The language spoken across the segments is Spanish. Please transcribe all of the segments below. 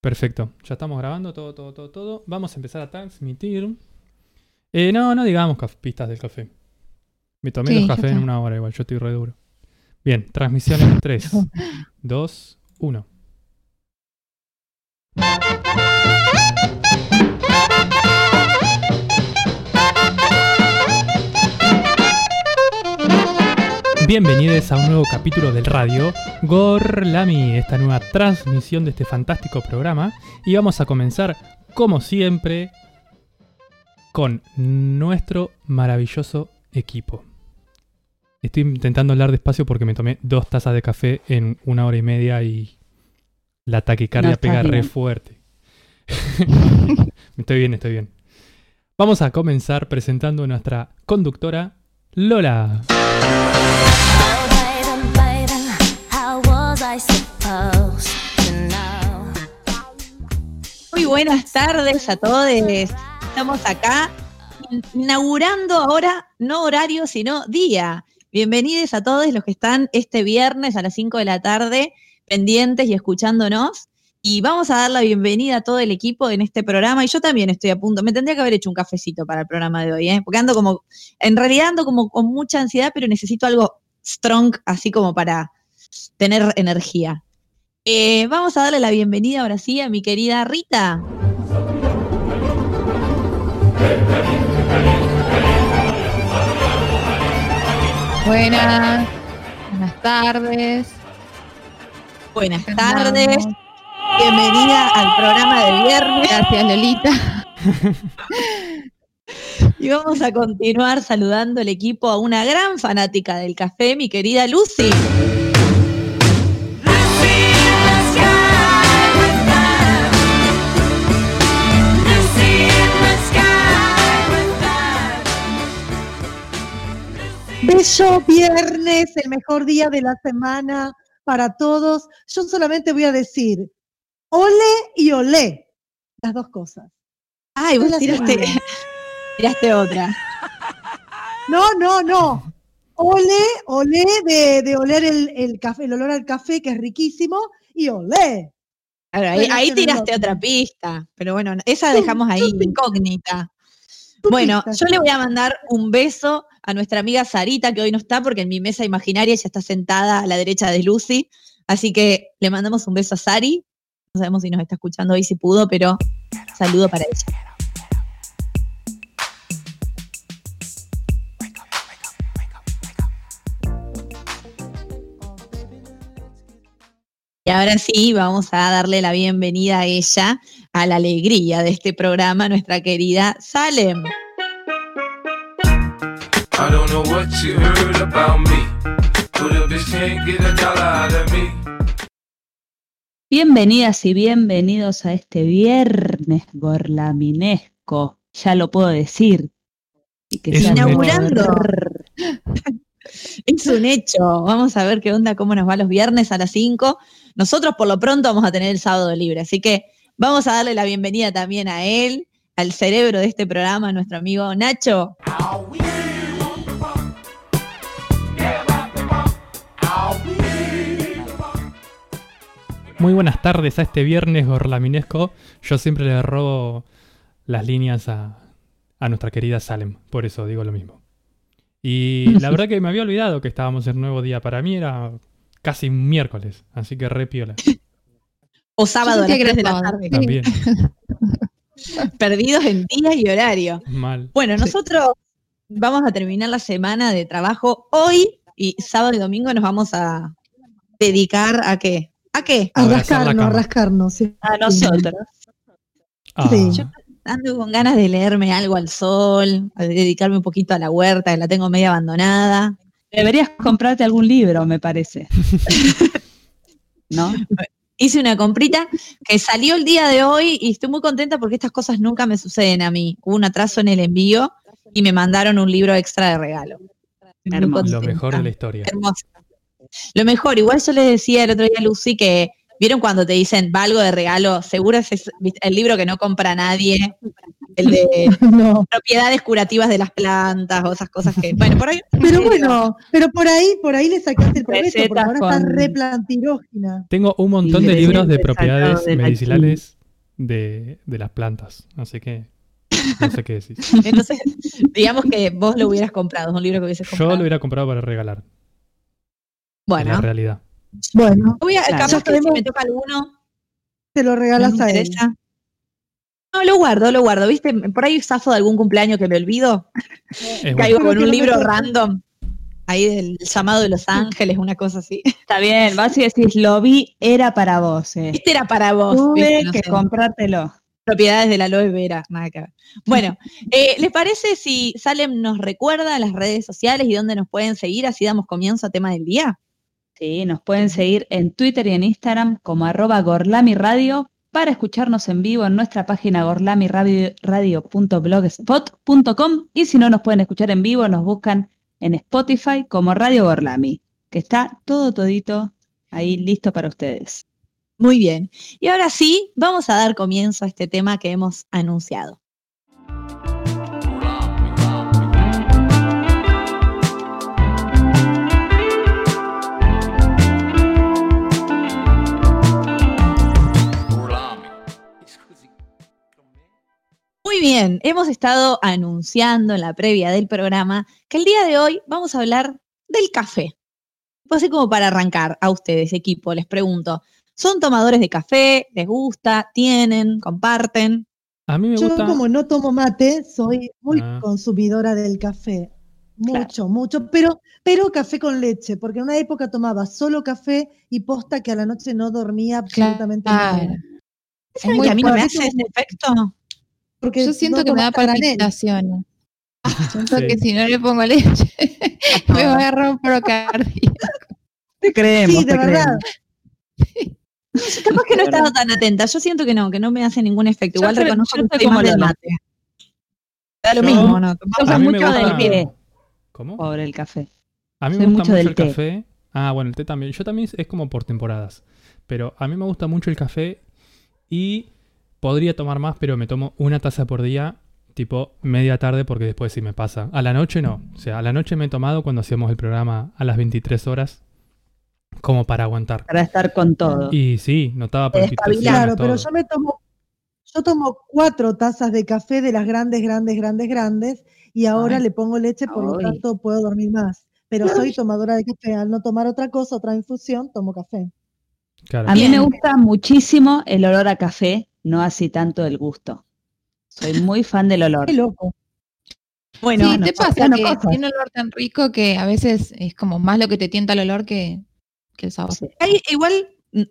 Perfecto. Ya estamos grabando todo, todo, todo, todo. Vamos a empezar a transmitir. Eh, no, no digamos pistas del café. Me tomé Sí, los cafés en una hora igual, yo estoy re duro. Bien, transmisión en 3, 2, 1. Bienvenidos a un nuevo capítulo del radio Gorlami, esta nueva transmisión de este fantástico programa. Y vamos a comenzar, como siempre, con nuestro maravilloso equipo. Estoy intentando hablar despacio porque me tomé dos tazas de café en una hora y media y la taquicardia No pega re bien. fuerte. estoy bien, estoy bien. Vamos a comenzar presentando a nuestra conductora Lola. Muy buenas tardes a todos. Estamos acá in- inaugurando ahora no horario, sino día. Bienvenidos a todos los que están este viernes a las 5 de la tarde pendientes y escuchándonos. Y vamos a dar la bienvenida a todo el equipo en este programa. Y yo también estoy a punto. Me tendría que haber hecho un cafecito para el programa de hoy, ¿eh? porque ando como, en realidad ando como con mucha ansiedad, pero necesito algo strong, así como para tener energía. Eh, vamos a darle la bienvenida ahora sí a mi querida Rita. Buenas, buenas tardes. Buenas tardes. Bienvenida al programa de viernes. Gracias, Lolita. Y vamos a continuar saludando al equipo a una gran fanática del café, mi querida Lucy. Bello viernes, el mejor día de la semana para todos. Yo solamente voy a decir ole y olé, las dos cosas. Ay, vos tiraste, tiraste otra. No, no, no. Ole, olé de, de oler el, el café, el olor al café, que es riquísimo, y olé. Claro, ahí, ahí tiraste otra pista, pero bueno, esa dejamos ahí incógnita. Bueno, yo le voy a mandar un beso a nuestra amiga Sarita, que hoy no está porque en mi mesa imaginaria ella está sentada a la derecha de Lucy. Así que le mandamos un beso a Sari. No sabemos si nos está escuchando hoy, si pudo, pero saludo para ella. Y ahora sí, vamos a darle la bienvenida a ella, a la alegría de este programa, nuestra querida Salem. Don't know what you heard about me, but a bitch can't get a dollar out of me. Bienvenidas y bienvenidos a este viernes gorlaminesco, ya lo puedo decir. Y que. Inaugurando. Es un hecho. Vamos a ver qué onda, cómo nos va los viernes a las 5. Nosotros por lo pronto vamos a tener el sábado libre, así que vamos a darle la bienvenida también a él, al cerebro de este programa, nuestro amigo Nacho. Muy buenas tardes a este viernes gorlaminesco. Yo siempre le robo las líneas a, a nuestra querida Salem, por eso digo lo mismo. Y la verdad que me había olvidado que estábamos en nuevo día. Para mí era casi un miércoles, así que re piola. O sábado a las sentía 3 que de la tarde. También, Perdidos en día y horario. mal. Bueno, nosotros vamos a terminar la semana de trabajo hoy y sábado y domingo nos vamos a dedicar a qué? ¿A qué? A rascarnos, a rascarnos. sí. A nosotros. Ah, Sí. Yo- Ando con ganas de leerme algo al sol, a dedicarme un poquito a la huerta, que la tengo media abandonada. Deberías comprarte algún libro, me parece. ¿No? Hice una comprita que salió el día de hoy y estoy muy contenta porque estas cosas nunca me suceden a mí. Hubo un atraso en el envío y me mandaron un libro extra de regalo. Hermoso. lo mejor de la historia. Hermoso. Lo mejor, igual yo le decía el otro día a Lucy que, ¿vieron cuando te dicen va algo de regalo? Seguro es es- el libro que no compra nadie, el de No. propiedades curativas de las plantas o esas cosas que, bueno, por ahí. Pero bueno, pero por ahí, por ahí le sacaste el provecho, porque ahora está con- replantirógena. Tengo un montón de libros de propiedades de medicinales de, de las plantas. Así que no sé qué decís. Entonces, digamos que vos lo hubieras comprado, es un libro que hubieses Yo comprado. lo hubiera comprado para regalar. En la Bueno, realidad. Bueno, voy a, Claro. capaz que si me toca alguno, te lo no regalas a él. No, lo guardo, lo guardo, ¿viste? Por ahí zafo de algún cumpleaños que me olvido, bueno. caigo con un libro random, ahí del llamado de Los Ángeles, una cosa así. Está bien, vas y decís, lo vi, era para vos. eh. Este era para vos, Tuve que sé. comprártelo. propiedades de la aloe vera, nada que ver. Bueno, eh, ¿les parece si Salem nos recuerda las redes sociales y dónde nos pueden seguir? Así damos comienzo a tema del día. Sí, nos pueden seguir en Twitter y en Instagram como arroba gorlamiradio para escucharnos en vivo en nuestra página gorlamiradio.blogspot.com y si no nos pueden escuchar en vivo, nos buscan en Spotify como Radio Gorlami, que está todo todito ahí listo para ustedes. Muy bien. Y ahora sí, vamos a dar comienzo a este tema que hemos anunciado. Muy bien, hemos estado anunciando en la previa del programa que el día de hoy vamos a hablar del café. Pues así como para arrancar a ustedes, equipo, les pregunto, ¿son tomadores de café? ¿Les gusta? ¿Tienen? ¿Comparten? A mí me Yo gusta. como no tomo mate, soy muy Ah. consumidora del café. Claro. Mucho, mucho, pero, pero café con leche, porque en una época tomaba solo café y posta que a la noche no dormía absolutamente Claro. nada. Es ¿Saben muy que a mí no me hace ese efecto? Porque Yo siento no que me da granel. palpitación. Siento Sí. que si no le pongo leche, me va a agarrar un procardio. Te creemos, Sí, de te verdad. creemos. Capaz que no he estado tan atenta. Yo siento que no, que no me hace ningún efecto. Yo Igual soy- reconozco yo que estoy como más del mate. Da lo Yo- mismo, ¿no? Yo A soy mí me mucho gusta- del té, ¿Cómo? pobre el café. A mí Soy me gusta mucho el té. café. Ah, bueno, el té también. Yo también es como por temporadas. Pero a mí me gusta mucho el café y podría tomar más, pero me tomo una taza por día, tipo media tarde, porque después sí me pasa. A la noche no. O sea, a la noche me he tomado cuando hacíamos el programa a las 23 horas, como para aguantar. Para estar con todo. Y sí, notaba palpitaciones, Claro, pero yo me tomo, yo tomo cuatro tazas de café de las grandes, grandes, grandes, grandes, y ahora Ay. le pongo leche, por lo tanto puedo dormir más. Pero soy tomadora de café. Al no tomar otra cosa, otra infusión, tomo café. Claro. A mí me gusta muchísimo el olor a café, no así tanto el gusto. Soy muy fan del olor. Qué loco. Bueno, sí, bueno, te pasa bueno, que cosas. tiene un olor tan rico que a veces es como más lo que te tienta el olor que, que el sabor. Sí. hay- igual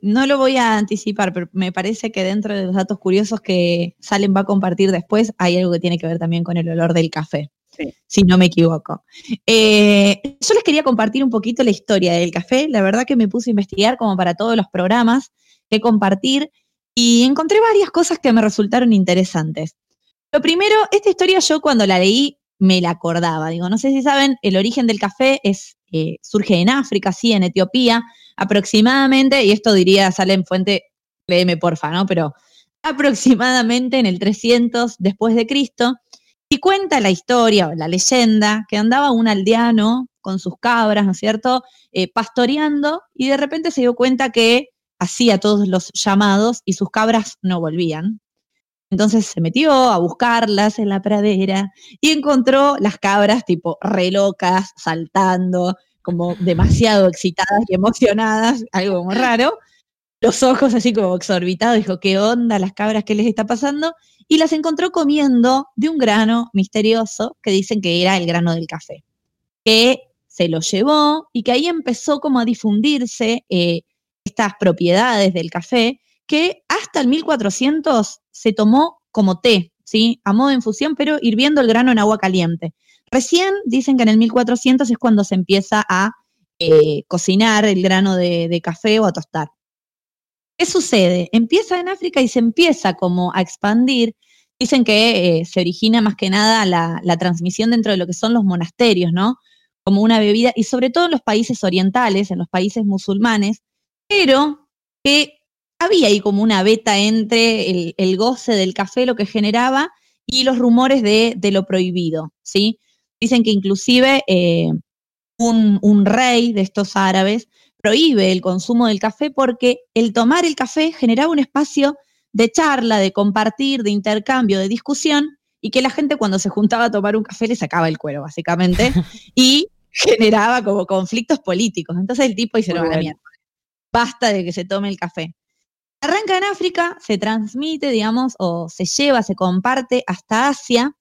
no lo voy a anticipar, pero me parece que dentro de los datos curiosos que Salen va a compartir después, hay algo que tiene que ver también con el olor del café. Sí. Si no me equivoco. Eh, yo les quería compartir un poquito la historia del café. La verdad que me puse a investigar como para todos los programas que compartir y encontré varias cosas que me resultaron interesantes. Lo primero, esta historia yo cuando la leí me la acordaba. Digo, no sé si saben, el origen del café es, eh, surge en África, sí, en Etiopía, aproximadamente, y esto diría, sale en fuente, léeme porfa, ¿no? Pero aproximadamente en el 300 después de Cristo, y cuenta la historia o la leyenda que andaba un aldeano con sus cabras, ¿no es cierto?, Eh, pastoreando, y de repente se dio cuenta que hacía todos los llamados y sus cabras no volvían. Entonces se metió a buscarlas en la pradera y encontró las cabras tipo re locas, saltando, como demasiado excitadas y emocionadas, algo muy raro. Los ojos así como exorbitados, dijo, ¿qué onda las cabras? ¿Qué les está pasando? Y las encontró comiendo de un grano misterioso que dicen que era el grano del café, que se lo llevó y que ahí empezó como a difundirse eh, estas propiedades del café que hasta el 1400 se tomó como té, ¿sí? A modo de infusión, pero hirviendo el grano en agua caliente. Recién dicen que en el 1400 es cuando se empieza a eh, cocinar el grano de, café o a tostar. ¿Qué sucede? Empieza en África y se empieza como a expandir. Dicen que eh, se origina más que nada la, la transmisión dentro de lo que son los monasterios, ¿no? Como una bebida, y sobre todo en los países orientales, en los países musulmanes, pero que había ahí como una beta entre el, el goce del café, lo que generaba, y los rumores de, de lo prohibido, ¿sí? Dicen que inclusive eh, un, un rey de estos árabes prohíbe el consumo del café porque el tomar el café generaba un espacio de charla, de compartir, de intercambio, de discusión, y que la gente cuando se juntaba a tomar un café le sacaba el cuero, básicamente, y generaba como conflictos políticos. Entonces el tipo dice, no, la mierda, basta de que se tome el café. Arranca en África, se transmite, digamos, o se lleva, se comparte hasta Asia,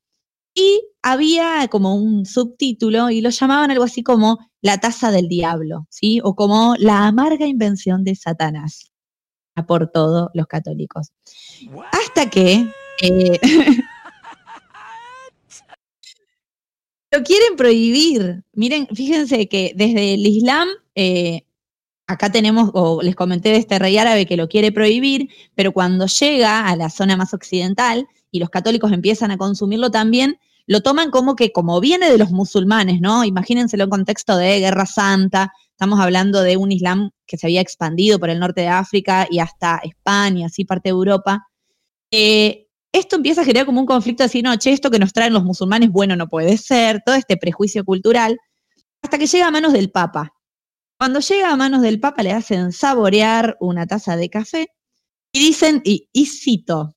y había como un subtítulo y lo llamaban algo así como la taza del diablo, ¿sí? O como la amarga invención de Satanás, a por todo los católicos. Hasta que eh, lo quieren prohibir. Miren, fíjense que desde el Islam, eh, acá tenemos, o les comenté de este rey árabe que lo quiere prohibir, pero cuando llega a la zona más occidental y los católicos empiezan a consumirlo también, lo toman como que como viene de los musulmanes, ¿no? Imagínenselo en contexto de Guerra Santa, estamos hablando de un Islam que se había expandido por el norte de África y hasta España, así parte de Europa. Eh, esto empieza a generar como un conflicto así, no, che, esto que nos traen los musulmanes, bueno, no puede ser, todo este prejuicio cultural, hasta que llega a manos del Papa. Cuando llega a manos del Papa le hacen saborear una taza de café y dicen, y, y cito,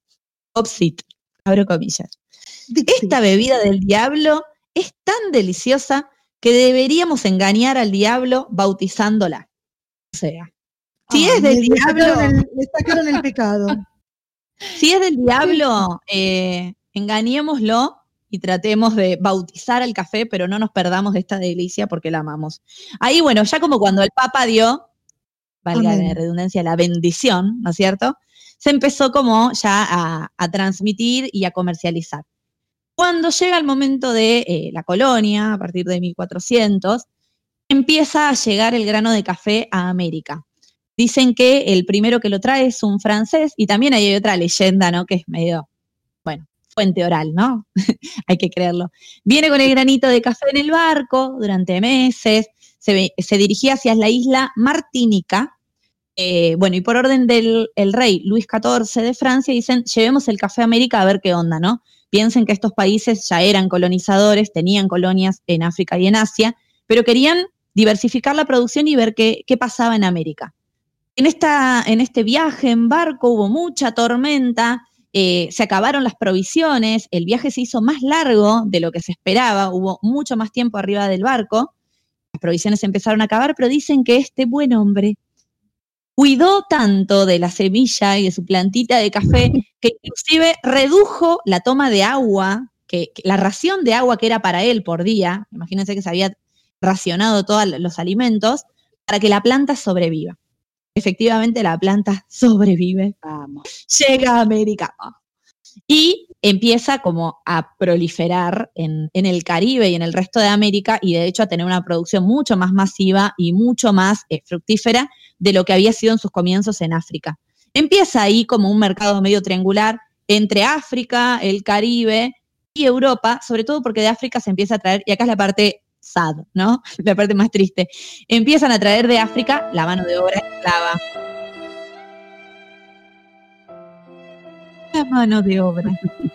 opsit, abro comillas, esta bebida del diablo es tan deliciosa que deberíamos engañar al diablo bautizándola. O sea, si es del le sacaron diablo, el- Le sacaron el pecado. si es del diablo, eh, engañémoslo y tratemos de bautizar al café, pero no nos perdamos de esta delicia porque la amamos. Ahí, bueno, ya como cuando el Papa dio, valga Amén. la redundancia, la bendición, ¿no es cierto? Se empezó como ya a, a transmitir y a comercializar. Cuando llega el momento de eh, la colonia, a partir de 1400, empieza a llegar el grano de café a América. Dicen que el primero que lo trae es un francés y también hay otra leyenda, ¿no? Que es medio, bueno, fuente oral, ¿no? hay que creerlo. Viene con el granito de café en el barco durante meses, se, dirigía hacia la isla Martinica. eh, bueno, y por orden del el rey Luis XIV de Francia, dicen, llevemos el café a América a ver qué onda, ¿no? Piensen que estos países ya eran colonizadores, tenían colonias en África y en Asia, pero querían diversificar la producción y ver qué, qué pasaba en América. En, esta, en este viaje en barco hubo mucha tormenta, eh, se acabaron las provisiones, el viaje se hizo más largo de lo que se esperaba, hubo mucho más tiempo arriba del barco, las provisiones empezaron a acabar, pero dicen que este buen hombre cuidó tanto de la semilla y de su plantita de café que inclusive redujo la toma de agua, que la ración de agua que era para él por día, imagínense que se había racionado todos los alimentos, para que la planta sobreviva. Efectivamente, la planta sobrevive, Vamos. llega a América y empieza como a proliferar en, en el Caribe y en el resto de América y de hecho a tener una producción mucho más masiva y mucho más eh, fructífera de lo que había sido en sus comienzos en África. Empieza ahí como un mercado medio triangular entre África, el Caribe y Europa, sobre todo porque de África se empieza a traer, y acá es la parte sad, ¿no? La parte más triste. Empiezan a traer de África la mano de obra esclava. La mano de obra.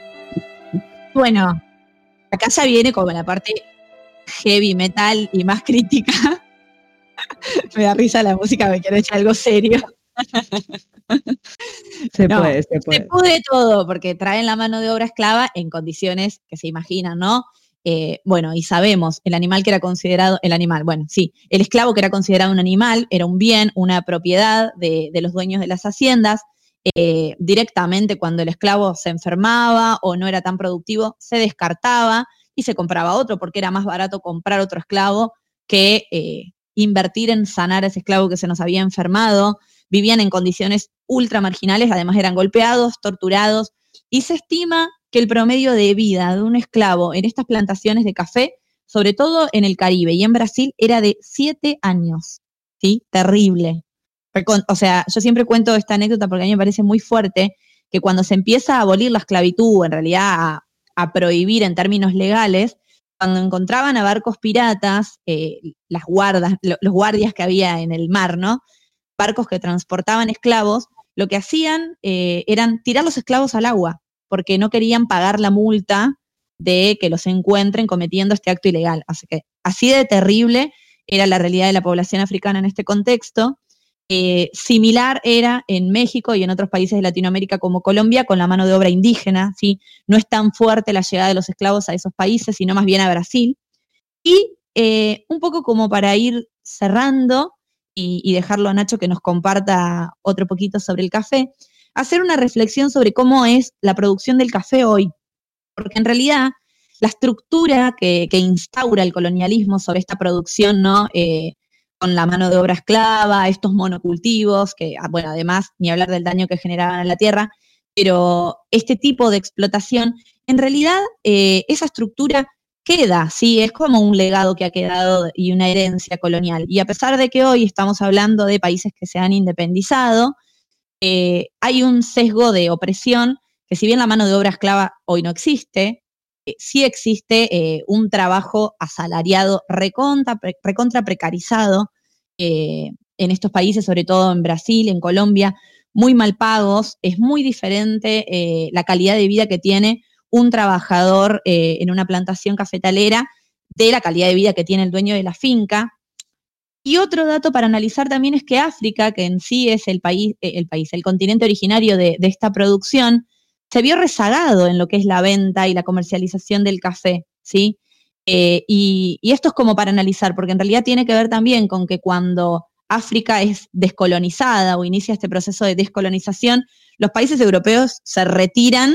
Bueno, acá ya viene como la parte heavy metal y más crítica. me da risa la música, me quiero echar algo serio. Se No, puede, se Se puede. todo porque traen la mano de obra esclava en condiciones que se imaginan, ¿no? Eh, bueno, y sabemos, el animal que era considerado, el animal, bueno, sí, el esclavo que era considerado un animal era un bien, una propiedad de, los dueños de las haciendas. Eh, directamente cuando el esclavo se enfermaba o no era tan productivo, se descartaba y se compraba otro porque era más barato comprar otro esclavo que eh, invertir en sanar a ese esclavo que se nos había enfermado. Vivían en condiciones ultra marginales, además eran golpeados, torturados, y se estima que el promedio de vida de un esclavo en estas plantaciones de café, sobre todo en el Caribe y en Brasil, era de siete años. ¿Sí? Terrible. O sea, yo siempre cuento esta anécdota porque a mí me parece muy fuerte que cuando se empieza a abolir la esclavitud, en realidad a, prohibir en términos legales, cuando encontraban a barcos piratas, eh, las guardas, lo- los guardias que había en el mar, ¿no? Barcos que transportaban esclavos, lo que hacían eh, eran tirar los esclavos al agua porque no querían pagar la multa de que los encuentren cometiendo este acto ilegal. Así que así de terrible era la realidad de la población africana en este contexto. Eh, similar era en México y en otros países de Latinoamérica como Colombia con la mano de obra indígena, ¿sí? No es tan fuerte la llegada de los esclavos a esos países, sino más bien a Brasil. Y eh, un poco como para ir cerrando y, y dejarlo a Nacho que nos comparta otro poquito sobre el café, hacer una reflexión sobre cómo es la producción del café hoy. Porque en realidad la estructura que, instaura el colonialismo sobre esta producción, ¿no? Eh, con la mano de obra esclava, estos monocultivos, que, ah, bueno, además, ni hablar del daño que generaban a la tierra, pero este tipo de explotación, en realidad, eh, esa estructura queda, sí, es como un legado que ha quedado y una herencia colonial. Y a pesar de que hoy estamos hablando de países que se han independizado, eh, hay un sesgo de opresión que si bien la mano de obra esclava hoy no existe, eh, sí existe eh, un trabajo asalariado recontra, recontra precarizado en estos países, sobre todo en Brasil, en Colombia, muy mal pagos. Es muy diferente la calidad de vida que tiene un trabajador en una plantación cafetalera de la calidad de vida que tiene el dueño de la finca. Y otro dato para analizar también es que África, que en sí es el país, eh, el país, el continente originario de, esta producción, se vio rezagado en lo que es la venta y la comercialización del café, ¿sí? Eh, y, y esto es como para analizar, porque en realidad tiene que ver también con que cuando África es descolonizada o inicia este proceso de descolonización, los países europeos se retiran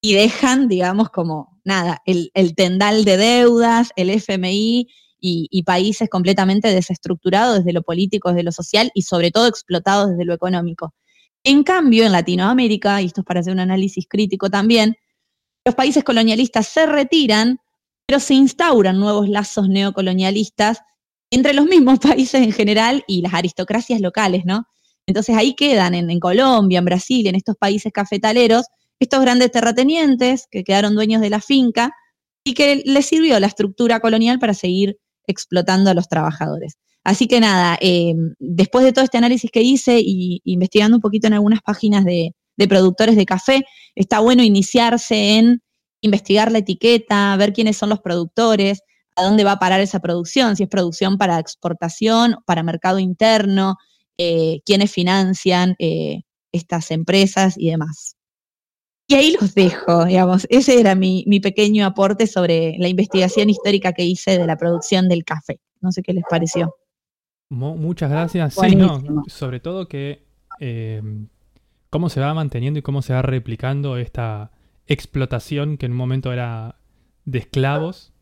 y dejan, digamos, como nada, el, el tendal de deudas, el FMI y, países completamente desestructurados desde lo político, desde lo social y sobre todo explotados desde lo económico. En cambio, en Latinoamérica, y esto es para hacer un análisis crítico también, los países colonialistas se retiran, pero se instauran nuevos lazos neocolonialistas entre los mismos países en general y las aristocracias locales, ¿no? Entonces ahí quedan en, en Colombia, en Brasil, en estos países cafetaleros, estos grandes terratenientes que quedaron dueños de la finca y que les sirvió la estructura colonial para seguir explotando a los trabajadores. Así que nada, eh, después de todo este análisis que hice y investigando un poquito en algunas páginas de, de productores de café, está bueno iniciarse en investigar la etiqueta, ver quiénes son los productores, a dónde va a parar esa producción, si es producción para exportación, para mercado interno, eh, quiénes financian eh, estas empresas y demás. Y ahí los dejo, digamos, ese era mi, mi pequeño aporte sobre la investigación histórica que hice de la producción del café. No sé qué les pareció. Mo- muchas gracias. Sí, no, sobre todo que eh, cómo se va manteniendo y cómo se va replicando esta explotación que en un momento era de esclavos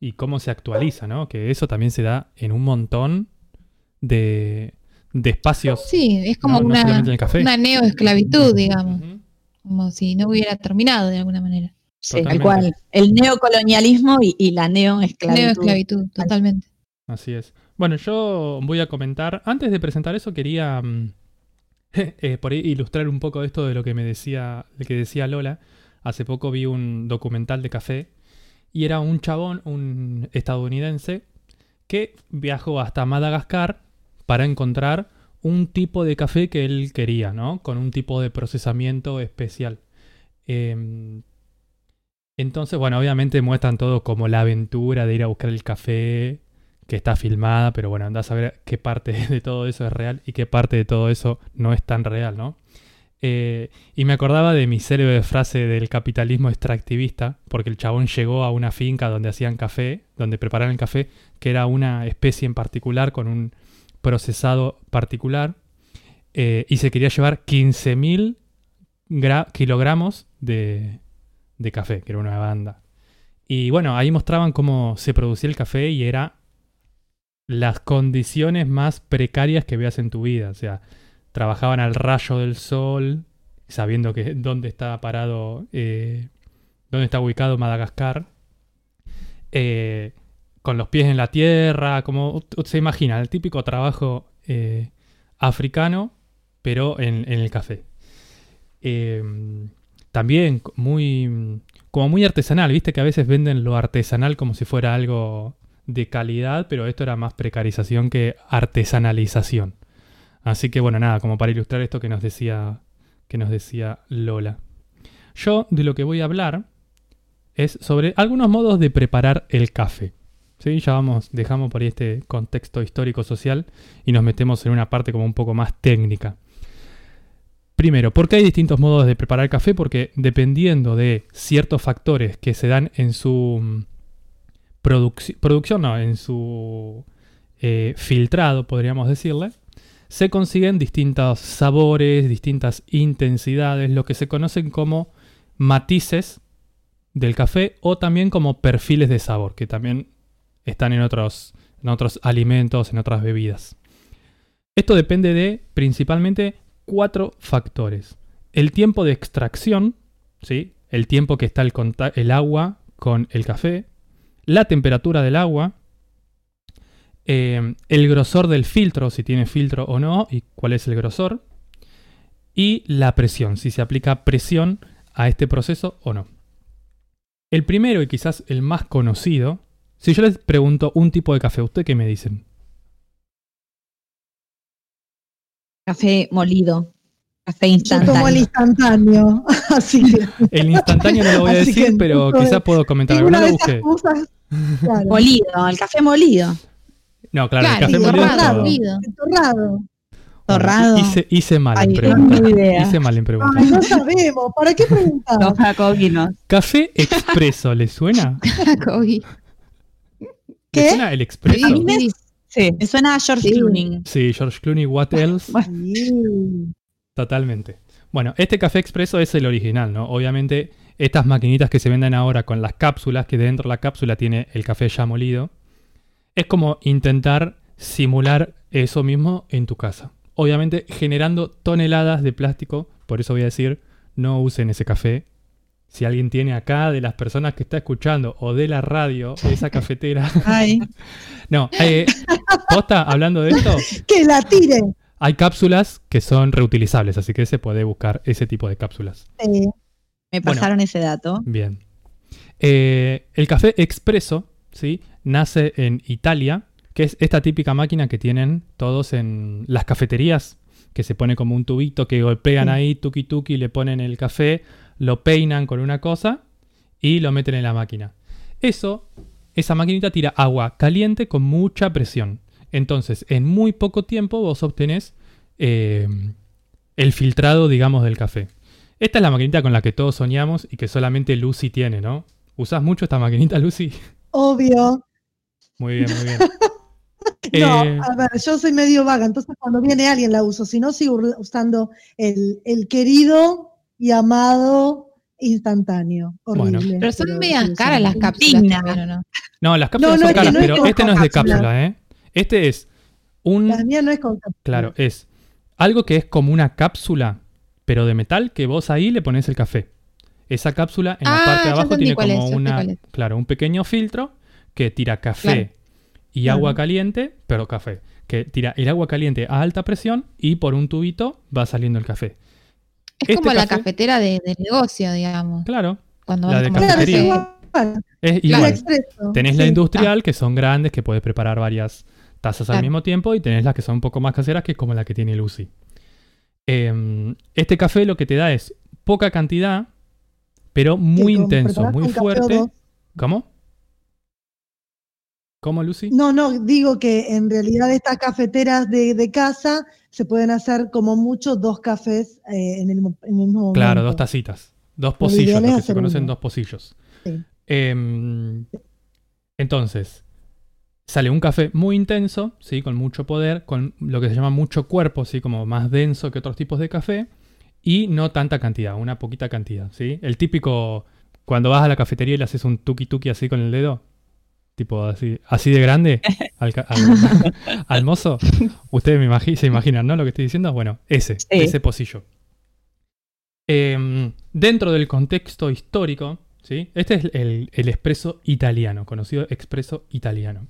y cómo se actualiza, ¿no? Que eso también se da en un montón de, de espacios. Sí, es como no, no una, café. una neoesclavitud, digamos. Como si no hubiera terminado de alguna manera. Sí, tal cual. El neocolonialismo y, y la neoesclavitud. Neoesclavitud, totalmente. Así es. Bueno, yo voy a comentar. Antes de presentar eso, quería mm, eh, por ahí ilustrar un poco esto de lo que me decía, de que decía Lola. Hace poco vi un documental de café y era un chabón, un estadounidense, que viajó hasta Madagascar para encontrar un tipo de café que él quería, ¿no? Con un tipo de procesamiento especial. Em, entonces, bueno, obviamente muestran todo como la aventura de ir a buscar el café, que está filmada, pero bueno, andás a ver qué parte de todo eso es real y qué parte de todo eso no es tan real, ¿no? Eh, y me acordaba de mi célebre frase del capitalismo extractivista, porque el chabón llegó a una finca donde hacían café, donde preparaban el café, que era una especie en particular con un procesado particular, eh, y se quería llevar 15.000 gra- kilogramos de, de café, que era una banda. Y bueno, ahí mostraban cómo se producía el café y era las condiciones más precarias que veas en tu vida. O sea, trabajaban al rayo del sol, sabiendo que dónde está parado, eh, dónde está ubicado Madagascar, eh, con los pies en la tierra, como se imagina, el típico trabajo eh, africano, pero en, el café. Eh, también muy, como muy artesanal, viste que a veces venden lo artesanal como si fuera algo de calidad, pero esto era más precarización que artesanalización. Así que bueno, nada, como para ilustrar esto que nos decía, que nos decía Lola. Yo de lo que voy a hablar es sobre algunos modos de preparar el café. ¿Sí? Ya vamos, dejamos por ahí este contexto histórico-social y nos metemos en una parte como un poco más técnica. Primero, ¿por qué hay distintos modos de preparar café? Porque dependiendo de ciertos factores que se dan en su mm, produc- producción, no, en su eh, filtrado, podríamos decirle, se consiguen distintos sabores, distintas intensidades, lo que se conocen como matices del café o también como perfiles de sabor, que también están en otros, en otros alimentos, en otras bebidas. Esto depende de principalmente cuatro factores. El tiempo de extracción, ¿sí? el tiempo que está el, agua con el café, la temperatura del agua, eh, el grosor del filtro, si tiene filtro o no, y cuál es el grosor, y la presión, si se aplica presión a este proceso o no. El primero y quizás el más conocido, si yo les pregunto un tipo de café, ¿usted qué me dicen? Café molido. Café Yo tomo el instantáneo. instantáneo, así que El instantáneo no lo voy a Así decir, pero quizás puedo comentar algo. No de lo esas busqué. cosas. Claro, Molido, el café molido. No, claro, el café molido es torrado, torrado. Torrado. Hice, hice mal en Ay, preguntar. no. Hice mal en preguntar. Ay, no sabemos. ¿Para qué preguntar? Los jacobinos. ¿Café expreso le suena? Cogí. ¿Le ¿Qué? suena el expreso? Sí, sí, Sí. Me suena a George Sí. Clooney. Sí, George Clooney, what else? Totalmente. Bueno, este café expreso es el original, ¿no? Obviamente, estas maquinitas que se venden ahora con las cápsulas, que dentro de la cápsula tiene el café ya molido, es como intentar simular eso mismo en tu casa. Obviamente, generando toneladas de plástico, por eso voy a decir, no usen ese café. Si alguien tiene acá de las personas que está escuchando o de la radio esa cafetera. Ay, No, eh, posta, hablando de esto, Que la tire. hay cápsulas que son reutilizables, así que se puede buscar ese tipo de cápsulas. Eh, me Bueno. pasaron ese dato. Bien. Eh, el café expreso, ¿sí? Nace en Italia, que es esta típica máquina que tienen todos en las cafeterías, que se pone como un tubito que golpean Sí. ahí, tuki tuki, le ponen el café, lo peinan con una cosa y lo meten en la máquina. Eso, esa maquinita tira agua caliente con mucha presión. Entonces, en muy poco tiempo vos obtenés eh, el filtrado, digamos, del café. Esta es la maquinita con la que todos soñamos y que solamente Lucy tiene, ¿no? ¿Usás mucho esta maquinita, Lucy? obvio. Muy bien, muy bien. No, Eh, a ver, yo soy medio vaga, entonces cuando viene alguien la uso. Si no, sigo usando el, el querido y amado instantáneo. Bueno. Horrible. Pero son medias caras las cápsulas Digna. también, ¿o no? no, las cápsulas no, son caras, no pero este no es de cápsula. cápsula, ¿eh? Este es un... La mía no es con cápsula. Claro, es algo que es como una cápsula, pero de metal, que vos ahí le pones el café. Esa cápsula en la Ah, parte de abajo tiene es, como una, claro, un pequeño filtro que tira café Claro. Y agua caliente, pero café, que tira el agua caliente a alta presión y por un tubito va saliendo el café. Es Este como la café- cafetera de, de negocio, digamos. Claro, Cuando La vas de cafetería. igual. es igual. Tenés la industrial, que son grandes, que puedes preparar varias tazas al mismo tiempo, y tenés las que son un poco más caseras, que es como la que tiene Lucy. Em, este café lo que te da es poca cantidad, pero muy intenso, muy fuerte. ¿Cómo? ¿Cómo, Lucy? No, no, digo que en realidad estas cafeteras de, de casa se pueden hacer como mucho dos cafés eh, en, el, en el mismo momento. Claro, dos tacitas. Dos Lo pocillos, lo que se conocen uno. dos pocillos. Sí. Em, entonces, sale un café muy intenso, ¿sí? con mucho poder, con lo que se llama mucho cuerpo, ¿sí? como más denso que otros tipos de café, y no tanta cantidad, una poquita cantidad. ¿sí? El típico, cuando vas a la cafetería y le haces un tuki tuki así con el dedo, tipo así, así de grande al, ca- al- al mozo, ustedes me imagi- se imaginan, ¿no? Lo que estoy diciendo, bueno, ese, Sí. ese pocillo. Em, dentro del contexto histórico, ¿sí? este es el, el expreso italiano, conocido expreso italiano.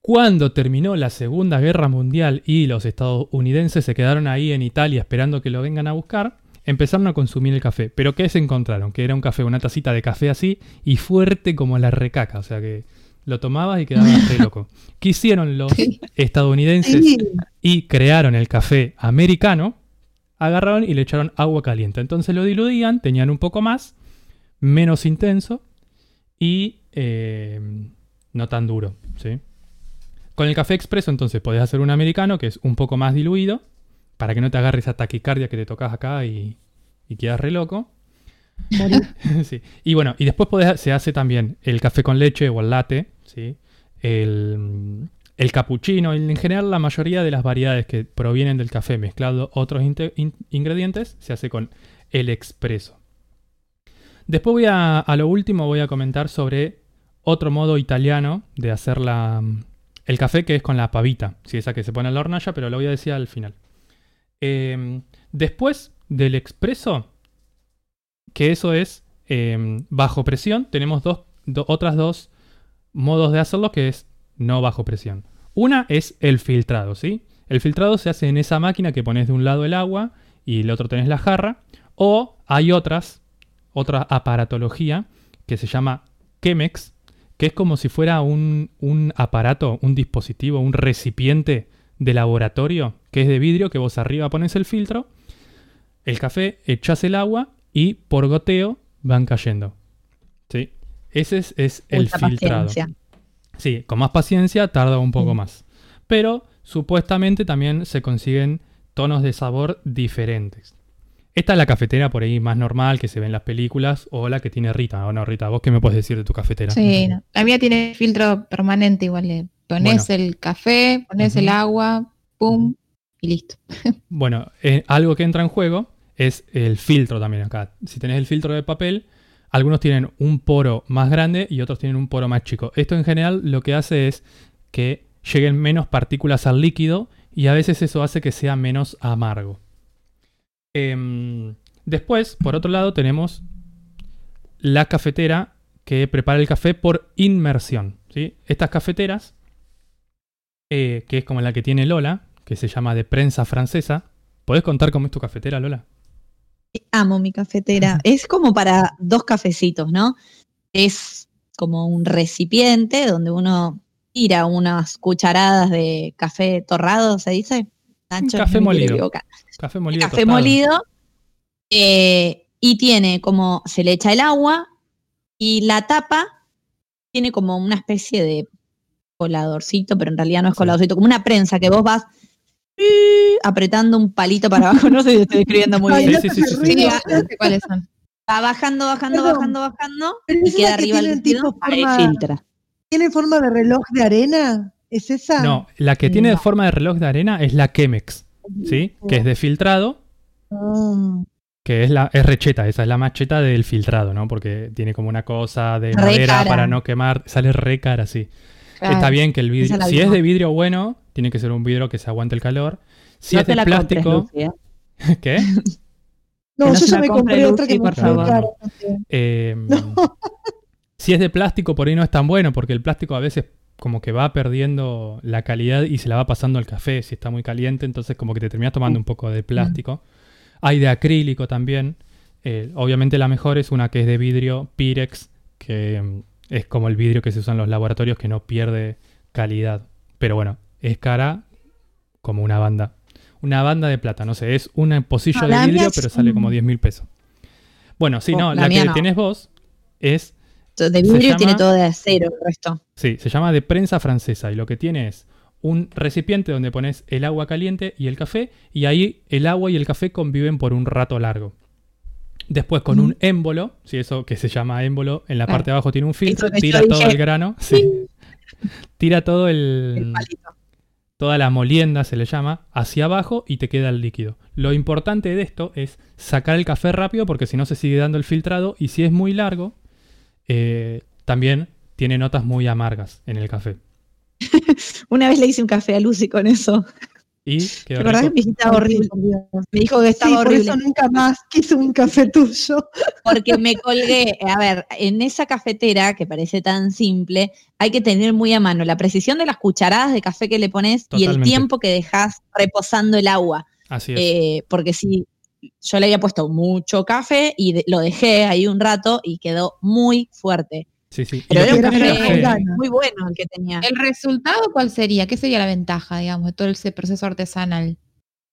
Cuando terminó la Segunda Guerra Mundial y los estadounidenses se quedaron ahí en Italia esperando que lo vengan a buscar, empezaron a consumir el café. ¿Pero qué se encontraron? Que era un café, una tacita de café así y fuerte como la recaca. O sea que lo tomabas y quedabas re loco. ¿Qué hicieron los estadounidenses y crearon el café americano, agarraron y le echaron agua caliente. Entonces lo diluían, tenían un poco más, menos intenso y eh, no tan duro. ¿sí? Con el café expreso entonces podés hacer un americano que es un poco más diluido para que no te agarre esa taquicardia que te tocas acá y, y quedas re loco. Sí. Y bueno, y después podés- se hace también el café con leche o el latte, ¿sí? el, el cappuccino, en general la mayoría de las variedades que provienen del café mezclado otros in- ingredientes se hace con el expreso. Después voy a, a lo último voy a comentar sobre otro modo italiano de hacer la, el café que es con la pavita, sí, esa que se pone en la hornalla, pero lo voy a decir al final. Eh, después del expreso, que eso es eh, bajo presión, tenemos otras dos modos de hacerlo que es no bajo presión. Una es el filtrado, ¿sí? El filtrado se hace en esa máquina que pones de un lado el agua y el otro tenés la jarra. O hay otras, otra aparatología que se llama Chemex, que es como si fuera un aparato, un dispositivo, un recipiente de laboratorio que es de vidrio, que vos arriba pones el filtro, el café, echás el agua y por goteo van cayendo. ¿Sí? Ese es, es el Mucha filtrado. paciencia. Sí, con más paciencia tarda un poco Mm. más. Pero supuestamente también se consiguen tonos de sabor diferentes. Esta es la cafetera por ahí más normal que se ve en las películas o la que tiene Rita. O no, Rita, ¿vos qué me puedes decir de tu cafetera? Sí, no. la mía tiene filtro permanente igual. Pones Bueno. el café, pones el agua, pum, y listo. Bueno, eh, algo que entra en juego es el filtro también acá. Si tenés el filtro de papel, algunos tienen un poro más grande y otros tienen un poro más chico. Esto en general lo que hace es que lleguen menos partículas al líquido y a veces eso hace que sea menos amargo. Em, después, por otro lado, tenemos la cafetera que prepara el café por inmersión. ¿sí? Estas cafeteras, eh, que es como la que tiene Lola, que se llama de prensa francesa. ¿Podés contar cómo es tu cafetera, Lola? Amo mi cafetera. Es como para dos cafecitos, ¿no? Es como un recipiente donde uno tira unas cucharadas de café torrado, ¿se dice? Nacho, café molido. Café molido. café tostado. molido. eh, y tiene como, se le echa el agua y la tapa tiene como una especie de coladorcito, pero en realidad no es coladorcito, como una prensa que vos vas apretando un palito para abajo, no sé si estoy escribiendo muy Ay, bien. Sí, sí, sí, sí, cuáles son. Va bajando, bajando, Perdón. bajando, bajando y es queda la que arriba el tipo filtra. ¿Tiene forma de reloj de arena? ¿Es esa? No, la que tiene No. forma de reloj de arena es la Chemex, ¿sí? Que es de filtrado, Ah. que es la es recheta, esa es la más cheta del filtrado, ¿no? Porque tiene como una cosa de Re madera cara. para no quemar, sale re cara, sí. Claro. Está bien que el vidrio, si es de vidrio bueno, tiene que ser un vidrio que se aguante el calor. Si no es de la compres, plástico, Lucy. ¿qué? No, no yo ya me compré otra que Lucy, me por salió favor. también. Eh, Si es de plástico, por ahí no es tan bueno, porque el plástico a veces como que va perdiendo la calidad y se la va pasando al café si está muy caliente, entonces como que te terminas tomando un poco de plástico. Hay de acrílico también. Eh, obviamente la mejor es una que es de vidrio Pyrex, que mm, es como el vidrio que se usa en los laboratorios que no pierde calidad. Pero bueno, es cara como una banda. Una banda de plata, no sé, es un pocillo No, de vidrio, es pero sale como 10 mil pesos. Bueno, sí, Oh, no, la que no. tienes vos es De vidrio tiene todo de acero el resto. Sí, se llama de prensa francesa y lo que tiene es un recipiente donde pones el agua caliente y el café y ahí el agua y el café conviven por un rato largo. Después con un émbolo, si eso que se llama émbolo, en la Claro. parte de abajo tiene un filtro, tira todo el grano, sí. tira todo El toda la molienda se le llama hacia abajo y te queda el líquido. Lo importante de esto es sacar el café rápido porque si no se sigue dando el filtrado y si es muy largo, eh, también tiene notas muy amargas en el café. Una vez le hice un café a Lucy con eso. Y ¿Te quedó acordás que me dijiste estaba horrible? Por. Me dijo que Sí, estaba por horrible. eso nunca más quise un café tuyo. Porque me colgué. A ver, en esa cafetera que parece tan simple, hay que tener muy a mano la precisión de las cucharadas de café que le pones y el tiempo que dejas reposando el agua. Así es. Eh, porque si yo le había puesto mucho café y de- lo dejé ahí un rato y quedó muy fuerte. Sí, sí. Pero era un café muy bueno el que tenía. ¿El resultado cuál sería? ¿Qué sería la ventaja, digamos, de todo ese proceso artesanal?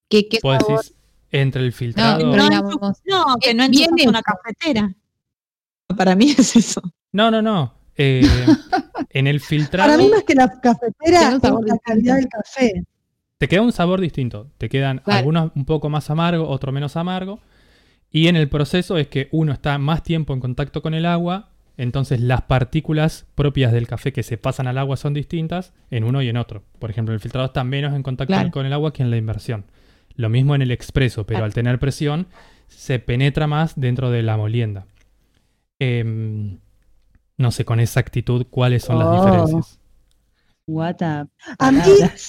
¿Qué, qué sabor? decís, Entre el filtrado. pero No, digamos, No, que no Es enchufas una cafetera. Para mí es eso. No, no, no. eh, en el filtrado Para mí más que la cafetera es sabor la calidad del café. te queda un sabor distinto. Te quedan Claro. algunos un poco más amargo, otro menos amargo. Y en el proceso es que uno está más tiempo en contacto con el agua, entonces las partículas propias del café que se pasan al agua son distintas en uno y en otro. Por ejemplo, el filtrado está menos en contacto Claro. con el agua que en la inversión. Lo mismo en el expreso, pero Claro. al tener presión se penetra más dentro de la molienda. Em, no sé con exactitud cuáles son las Oh. diferencias. What a A mí,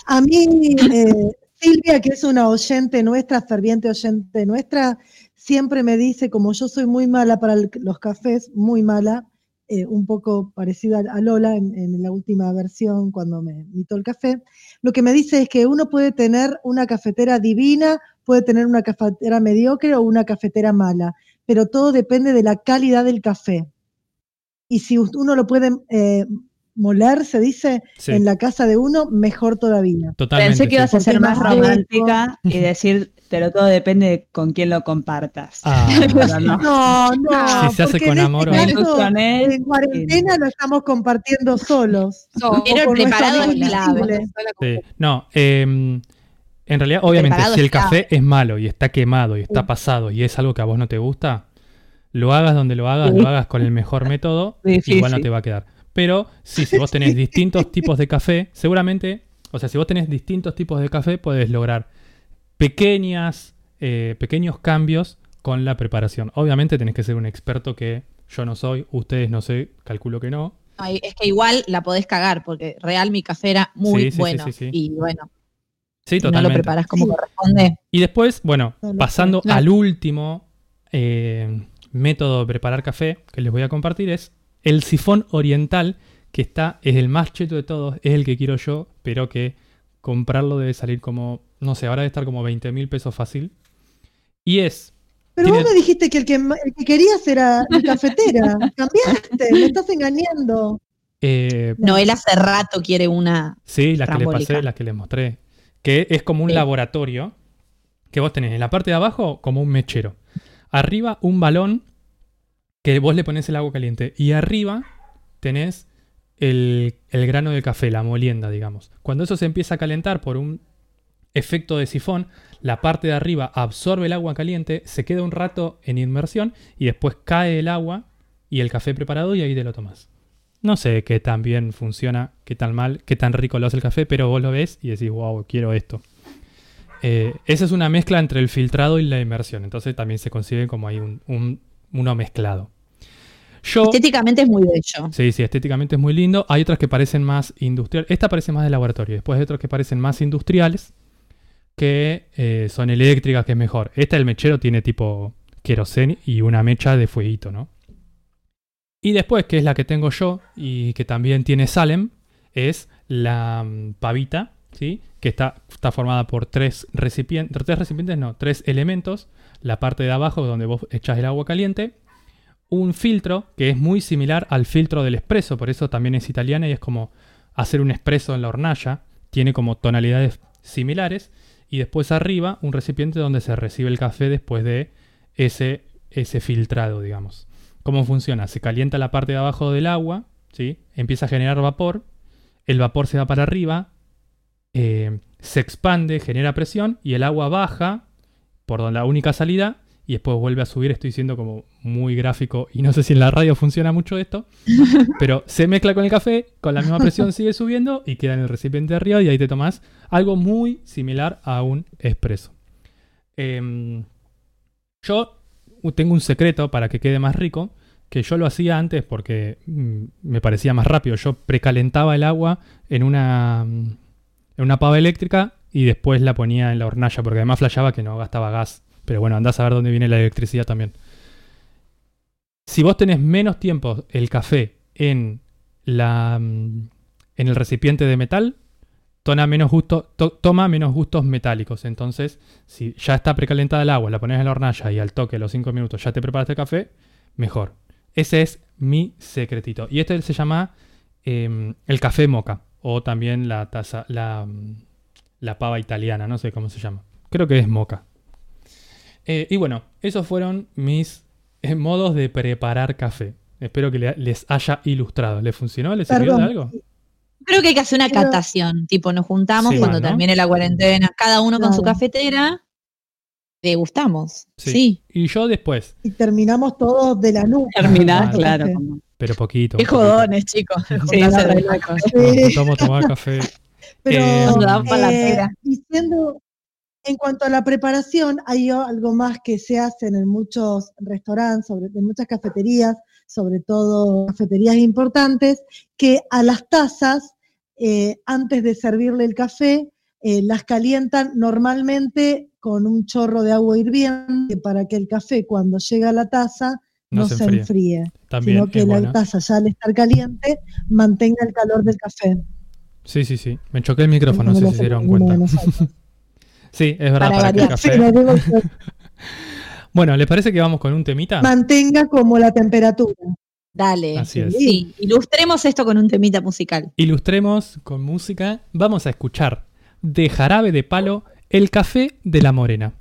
a mí eh, Silvia, que es una oyente nuestra, ferviente oyente nuestra, siempre me dice, como yo soy muy mala para el- los cafés, muy mala, eh, un poco parecida a Lola en, en la última versión cuando me invitó el café, lo que me dice es que uno puede tener una cafetera divina, puede tener una cafetera mediocre o una cafetera mala, pero todo depende de la calidad del café. Y si uno lo puede eh, moler, se dice, Sí, en la casa de uno, mejor todavía. totalmente. Pensé que ibas a ser más romántica y decir, pero todo depende de con quién lo compartas. Ah, no. No, no. Si se hace porque con amor, este caso, en cuarentena lo estamos compartiendo solos. so- Pero el con nuestro preparado amigo es clave. invisible. Sí, no, em, en realidad, obviamente, preparado si el está. café es malo y está quemado y está pasado y es algo que a vos no te gusta, lo hagas donde lo hagas, Sí. lo hagas con el mejor método, igual no te va a quedar. Pero sí, si vos tenés distintos tipos de café, seguramente, o sea, si vos tenés distintos tipos de café, puedes lograr pequeñas, eh, pequeños cambios con la preparación. Obviamente tenés que ser un experto que yo no soy, ustedes no sé, calculo que no. Ay, Es que igual la podés cagar, porque real mi café era muy Sí, sí, sí, bueno. sí, sí. Y bueno, Sí, si no lo totalmente. preparas como corresponde. Y después, bueno, No, no, pasando claro. al último eh, método de preparar café que les voy a compartir es el sifón oriental, que está, es el más cheto de todos, es el que quiero yo, pero que comprarlo debe salir como, no sé, ahora debe estar como 20 mil pesos fácil. Y es, Pero Tiene- vos me dijiste que el que, el que querías era la cafetera. Cambiaste, me estás engañando. eh, Noel hace rato quiere una. sí, las que Trambólica. pasé, las que les mostré, que es como un Sí. laboratorio que vos tenés en la parte de abajo como un mechero. Arriba un balón que vos le pones el agua caliente y arriba tenés el, grano de café, la molienda, digamos. Cuando eso se empieza a calentar por un efecto de sifón, la parte de arriba absorbe el agua caliente, se queda un rato en inmersión y después cae el agua y el café preparado y ahí te lo tomas. No sé qué tan bien funciona, qué tan mal, qué tan rico lo hace el café, pero vos lo ves y decís, wow, quiero esto. Eh, esa es una mezcla entre el filtrado y la inmersión, entonces también se consigue como ahí un, un- uno mezclado. Yo, Estéticamente es muy bello. sí, sí, estéticamente es muy lindo. Hay otras que parecen más industriales. Esta parece más de laboratorio. Después hay otras que parecen más industriales, que eh, son eléctricas, que es mejor. Esta, el mechero, tiene tipo queroseno y una mecha de fueguito, ¿no? Y después, que es la que tengo yo y que también tiene Salem, es la mm, pavita, ¿sí? Que está, está formada por tres recipientes, tres recipientes, no, tres elementos. La parte de abajo donde vos echás el agua caliente. Un filtro que es muy similar al filtro del espresso, por eso también es italiana y es como hacer un espresso en la hornalla. Tiene como tonalidades similares. Y después arriba un recipiente donde se recibe el café después de ese, ese filtrado, digamos. ¿Cómo funciona? Se calienta la parte de abajo del agua, ¿sí? empieza a generar vapor, el vapor se va para arriba, eh, se expande, genera presión y el agua baja por la única salida y después vuelve a subir. Estoy siendo como muy gráfico y no sé si en la radio funciona mucho esto, pero se mezcla con el café, con la misma presión sigue subiendo y queda en el recipiente de arriba y ahí te tomas algo muy similar a un espresso. Em, yo tengo un secreto para que quede más rico, que yo lo hacía antes porque mm, me parecía más rápido. Yo precalentaba el agua en una, en una pava eléctrica y después la ponía en la hornalla, porque además flashaba que no gastaba gas. Pero bueno, andás a ver dónde viene la electricidad también. Si vos tenés menos tiempo el café en, la, mm, en el recipiente de metal, toma menos, gusto- to- toma menos gustos metálicos. Entonces, si ya está precalentada el agua, la pones en la hornalla y al toque, a los 5 minutos, ya te preparaste el café, mejor. Ese es mi secretito. Y este se llama em, el café moca. O también la taza, la, mm, la pava italiana, no sé cómo se llama. Creo que es moca. Eh, y bueno, esos fueron mis eh, modos de preparar café. Espero que le- les haya ilustrado. ¿Les funcionó? ¿Les sirvió de algo? Creo que hay que hacer una Pero- catación, tipo nos juntamos Sí, cuando ¿no? termine la cuarentena, cada uno con su cafetera, degustamos. Sí. Sí. Y yo después, Y terminamos todos de la nuca. Terminar, claro. pero poquito. Qué jodones, chicos. Sí, no, tomar café. Pero Eh, eh, diciendo, en cuanto a la preparación, hay algo más que se hacen en muchos restaurantes, sobre, en muchas cafeterías, sobre todo cafeterías importantes, que a las tazas, eh, antes de servirle el café, eh, las calientan normalmente con un chorro de agua hirviente para que el café cuando llega a la taza No no, se enfríe. enfríe, También sino que la buena. taza ya al estar caliente mantenga el calor del café. Sí, sí, sí. Me choqué el micrófono, no sé si se hace dieron cuenta. Sí, es verdad, Para para, que el variar. Sí, café. lo digo que Bueno, ¿les parece que vamos con un temita? mantenga como la temperatura. Dale. Así es. Sí, ilustremos esto con un temita musical. Ilustremos con música. Vamos a escuchar de Jarabe de Palo El Café de la Morena.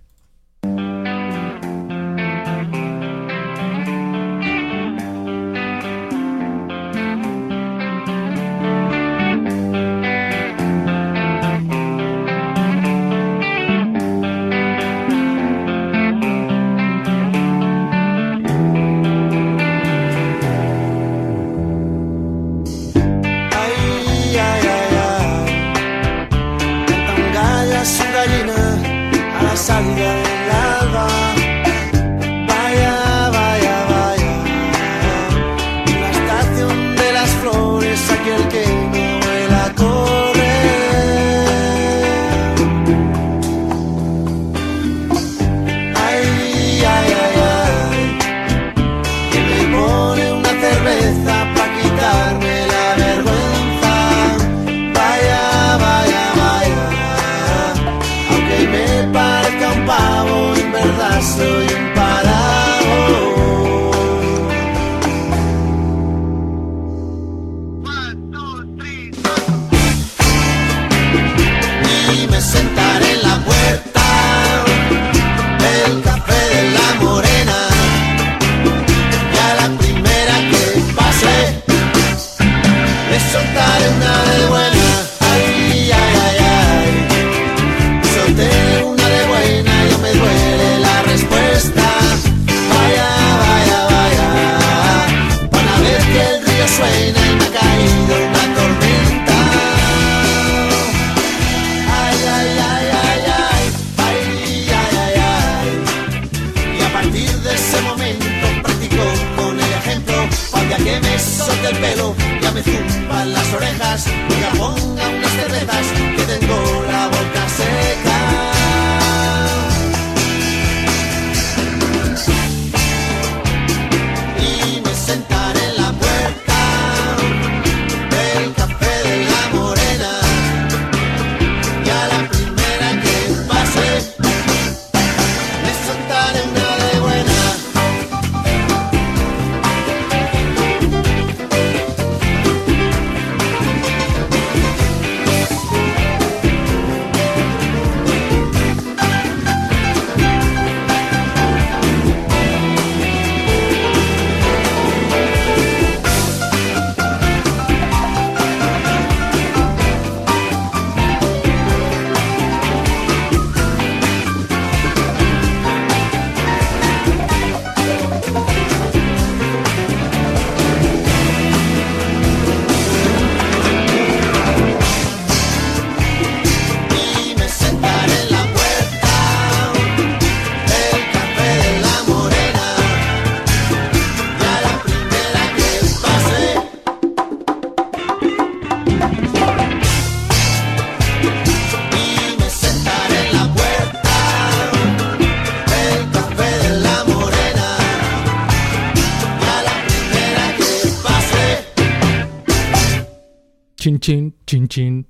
Chin, chin, chin, chin.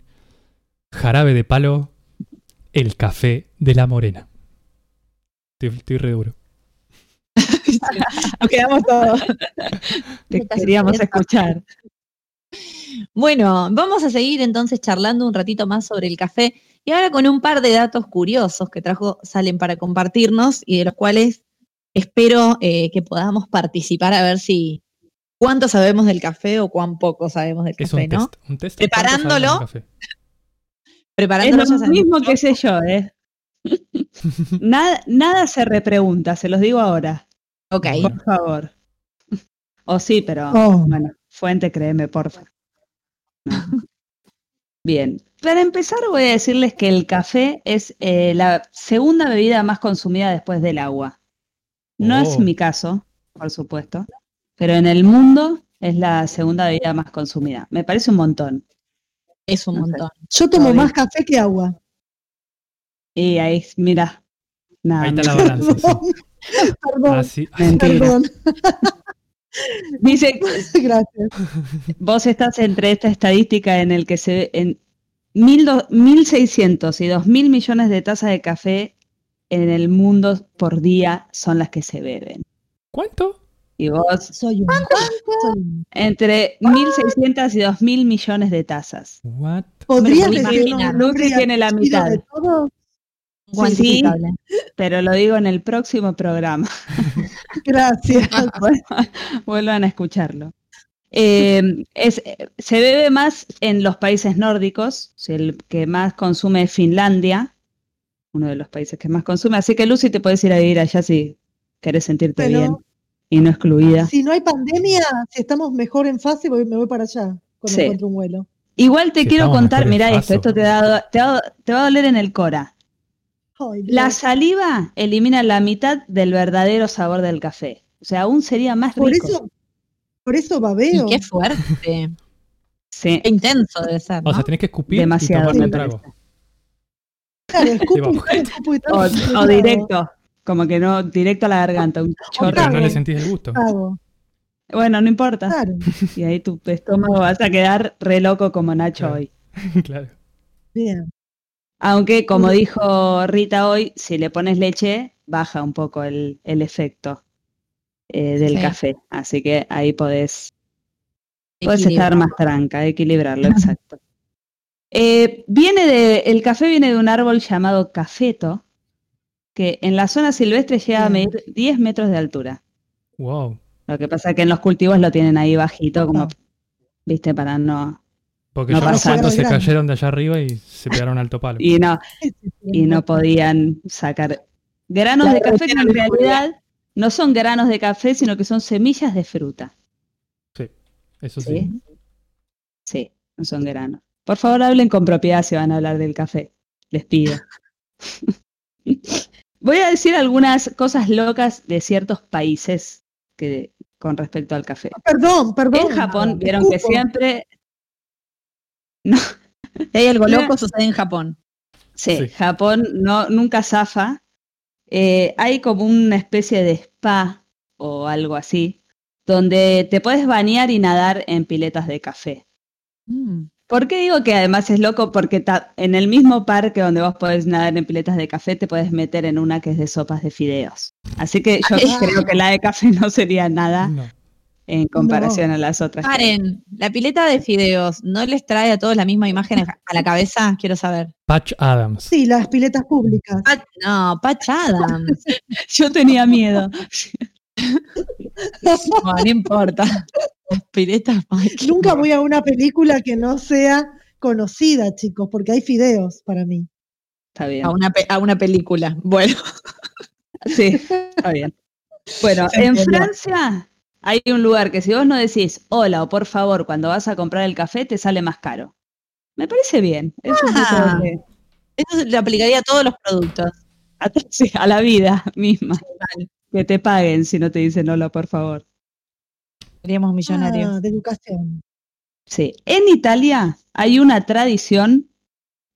Jarabe de Palo El Café de la Morena. Estoy, estoy re duro. Nos quedamos todos. Te queríamos escuchar. Bueno, vamos a seguir entonces charlando un ratito más sobre el café Y ahora con un par de datos curiosos que trajo Salen para compartirnos y de los cuales espero eh, que podamos participar a ver si cuánto sabemos del café o cuán poco sabemos del Es café, un ¿no? test. Un Preparándolo. café. Preparándolo Es lo mismo que sé yo, ¿eh? nada, nada se repregunta, se los digo ahora, Ok. por favor. O sí, pero Oh. bueno, fuente, créeme, porfa. Bien, para empezar voy a decirles que el café es eh, la segunda bebida más consumida después del agua. No es Oh. mi caso, por supuesto, pero en el mundo es la segunda bebida más consumida. Me parece un montón. Es un No sé. montón. Yo tomo más café que agua. Y ahí, mira, nada, Ahí está la balanza. sí. Perdón, Así, Mentira. perdón. Dice, Gracias. vos estás entre esta estadística en el que se ve en mil do- 1.600 y 2.000 millones de tazas de café en el mundo por día son las que se beben. ¿Cuánto? Y vos, Soy un. un- entre 1.600 y 2.000 millones de tazas. What? ¿Podrías Me decirnos imagino. el nombre y Lucy tiene la mitad. de todo? Cuantificable. Pero lo digo en el próximo programa. Gracias. Vuelvan a escucharlo. Eh, es- se bebe más en los países nórdicos, si el que más consume es Finlandia, uno de los países que más consume, así que Lucy te puedes ir a vivir allá si querés sentirte Bueno. bien y no excluida. Si no hay pandemia, si estamos mejor en fase, voy- me voy para allá cuando Sí. encuentre un vuelo. Igual te Si quiero contar, mira esto, esto te, da- te va, te va a doler en el cora. Ay. La saliva elimina la mitad del verdadero sabor del café. O sea, aún sería más por rico. eso, por eso Y babeo. qué fuerte. Sí, Qué intenso debe ser, ¿no? O sea, tenés que escupir demasiado y tomarte un trago. Claro, escupo, O, directo, como que no, directo a la garganta, un chorro. No le sentís el gusto. Bueno, no importa. Claro, Y ahí tu estómago vas a quedar re loco como Nacho Claro. hoy. claro. bien. Aunque, como dijo Rita hoy, si le pones leche, baja un poco el, el efecto eh, del Sí. café. Así que ahí podés, podés estar más tranca, equilibrarlo, exacto. Eh, viene de, el café viene de un árbol llamado cafeto, que en la zona silvestre llega a medir 10 metros de altura. Wow. Lo que pasa es que en los cultivos lo tienen ahí bajito, como, Opa. viste, para no. Porque No cuantos nada. se cayeron de allá arriba y se pegaron alto palo. Y no, y no podían sacar granos de café que en realidad no son granos de café, sino que son semillas de fruta. Eso sí. ¿sí? Sí, no son granos. Por favor, hablen con propiedad si van a hablar del café. Les pido. Voy a decir algunas cosas locas de ciertos países que, con respecto al café. Perdón, perdón. En Japón vieron que siempre Si hay algo Mira. loco, sucede en Japón. Sí, Sí. Japón no, nunca zafa. Eh, hay como una especie de spa o algo así, donde te puedes bañar y nadar en piletas de café. Mm. ¿Por qué digo que además es loco? Porque en el mismo parque donde vos podés nadar en piletas de café, te puedes meter en una que es de sopas de fideos. Así que yo Ah. creo que la de café no sería nada No. en comparación a las otras. Paren, la pileta de fideos, ¿no les trae a todos la misma imagen a a la cabeza? Quiero saber. Patch Adams. Sí, las piletas públicas. Pat- no, Patch Adams. Yo tenía miedo. No, no importa. Las piletas, Nunca voy a una película que no sea conocida, chicos, porque hay fideos para mí. Está bien. a una, pe- a una película. Bueno, Sí, está bien. Bueno, en. Francia hay un lugar que si vos no decís hola o por favor cuando vas a comprar el café, te sale más caro. Me parece bien. Ah. eso se le aplicaría a todos los productos. a, sí, a la vida misma. Que te paguen si no te dicen hola, por favor. Seríamos millonarios. Ah, de educación. Sí. En Italia hay una tradición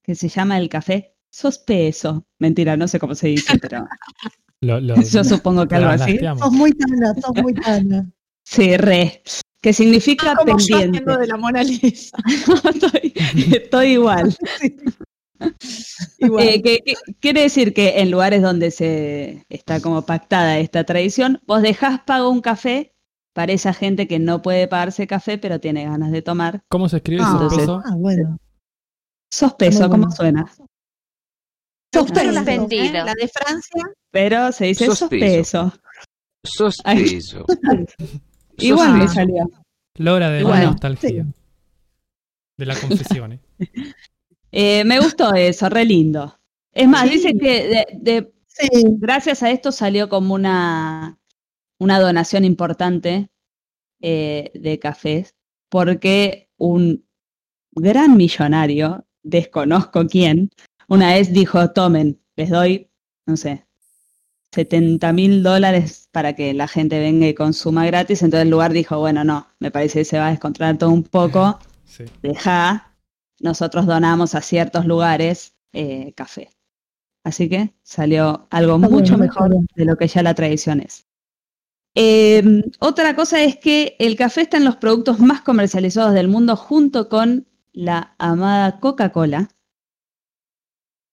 que se llama el café sospeso. Mentira, no sé cómo se dice, pero Lo, lo- yo supongo que algo lo así. Sos muy tana, sos muy tana. Sí, re. Que significa Como yo pendiente. de la Mona Lisa. estoy, estoy igual. Igual. Eh, que- que- quiere decir que en lugares donde se está como pactada esta tradición, vos dejás pago un café para esa gente que no puede pagarse café, pero tiene ganas de tomar. ¿Cómo se escribe Ah, ese peso? Ah, bueno. Sos peso, Muy ¿cómo suena? ¿eh? Suspendido. La de Francia, Pero se dice Sospeso. sospeso. Sospeso. Igual me Sospeso. salió. La hora de la nostalgia. De la confesión. ¿eh? Eh, me gustó eso, re lindo. Es más, Sí. dicen que de, de- Sí, gracias a esto salió como una, una donación importante eh, de cafés, porque un gran millonario, desconozco quién, una vez dijo, tomen, les doy, no sé, 70 mil dólares para que la gente venga y consuma gratis. Entonces el lugar dijo, bueno, no, me parece que se va a descontrolar todo un poco, Sí. deja, nosotros donamos a ciertos lugares eh, café. Así que salió algo mucho mejor de lo que ya la tradición es. Eh, otra cosa es que el café está en los productos más comercializados del mundo junto con la amada Coca-Cola.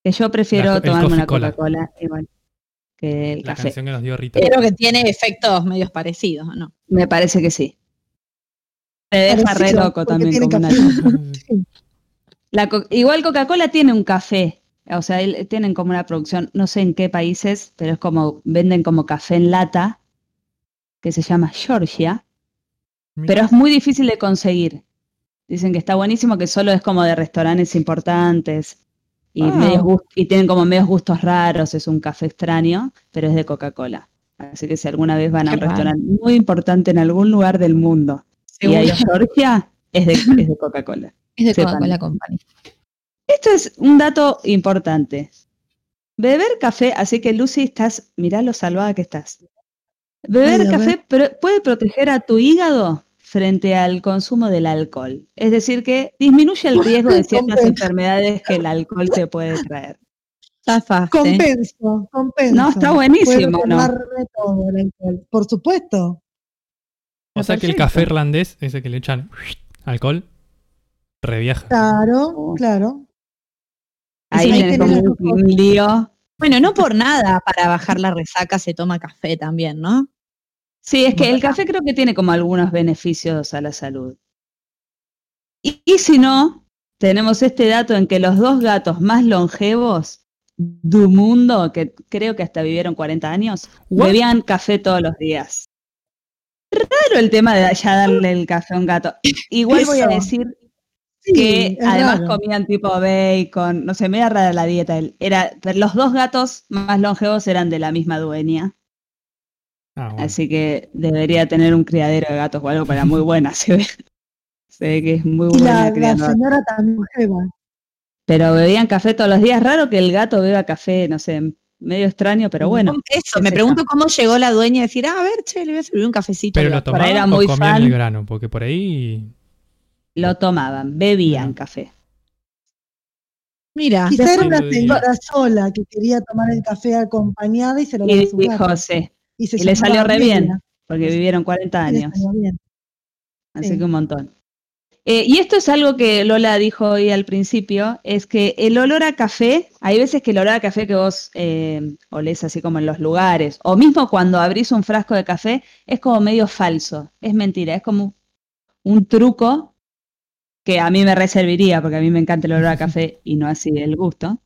Que yo prefiero La tomarme una. Coca-Cola igual que el La café. canción que nos dio Rita. creo que tiene efectos medios parecidos, ¿no? Me parece que sí. Te deja re loco también como una. La co- igual Coca-Cola tiene un café, o sea, tienen como una producción, no sé en qué países, pero es como, venden como café en lata, que se llama Georgia, pero es muy difícil de conseguir. Dicen que está buenísimo, que solo es como de restaurantes importantes y, Ah. medios y tienen como medios gustos raros, es un café extraño, pero es de Coca-Cola. Así que si alguna vez van a Qué un raro. restaurante muy importante en algún lugar del mundo y hay Georgia, es de, es de Coca-Cola. Es de. Coca-Cola Company. Esto es un dato importante. Beber café, así que Lucy, estás, mirá lo salvada que estás. Beber Ay, café ver. puede proteger a tu hígado frente al consumo del alcohol. Es decir, que disminuye el riesgo de ciertas enfermedades que el alcohol te puede traer. Zafaste. compenso, compenso. No, está buenísimo, ¿no? todo el alcohol. Por supuesto. O sea que el café irlandés, ese que le echan alcohol, reviaja. Claro, claro. Ahí ahí tenés como un lío. Bueno, no por nada para bajar la resaca se toma café también, ¿no? Sí, es que el café creo que tiene como algunos beneficios a la salud. Y, y si no, tenemos este dato en que los dos gatos más longevos del mundo, que creo que hasta vivieron 40 años, What? bebían café todos los días. Raro el tema de ya darle el café a un gato. Igual voy a decir Sí, que además raro. comían tipo bacon, no sé, media rara la dieta. Era, pero los dos gatos más longevos eran de la misma dueña. Ah, bueno. Así que debería tener un criadero de gatos o algo para muy buena, se ve. Se ve que es muy Y buena la, la señora también jeva. Pero bebían café todos los días. Raro que el gato beba café, no sé, medio extraño, pero bueno. Eso, me pregunto cómo llegó la dueña a decir, ah, a ver, che, le voy a servir un cafecito. Pero lo gato". Por ahí tomaban era o muy comían fan. el grano, porque por ahí Lo tomaban, bebían café. Mira, Quizá era una señora sola que quería tomar el café acompañada y se lo daba Y a su dijo, gato. sí, Y, se y le salió re bien, porque vivieron 40 y le años. Así Sí. que un montón. Eh, y esto es algo que Lola dijo hoy al principio, es que el olor a café, hay veces que el olor a café que vos eh, olés así como en los lugares, o mismo cuando abrís un frasco de café, es como medio falso, es mentira, es como un truco que a mí me reservaría, porque a mí me encanta el olor a café y no así el gusto,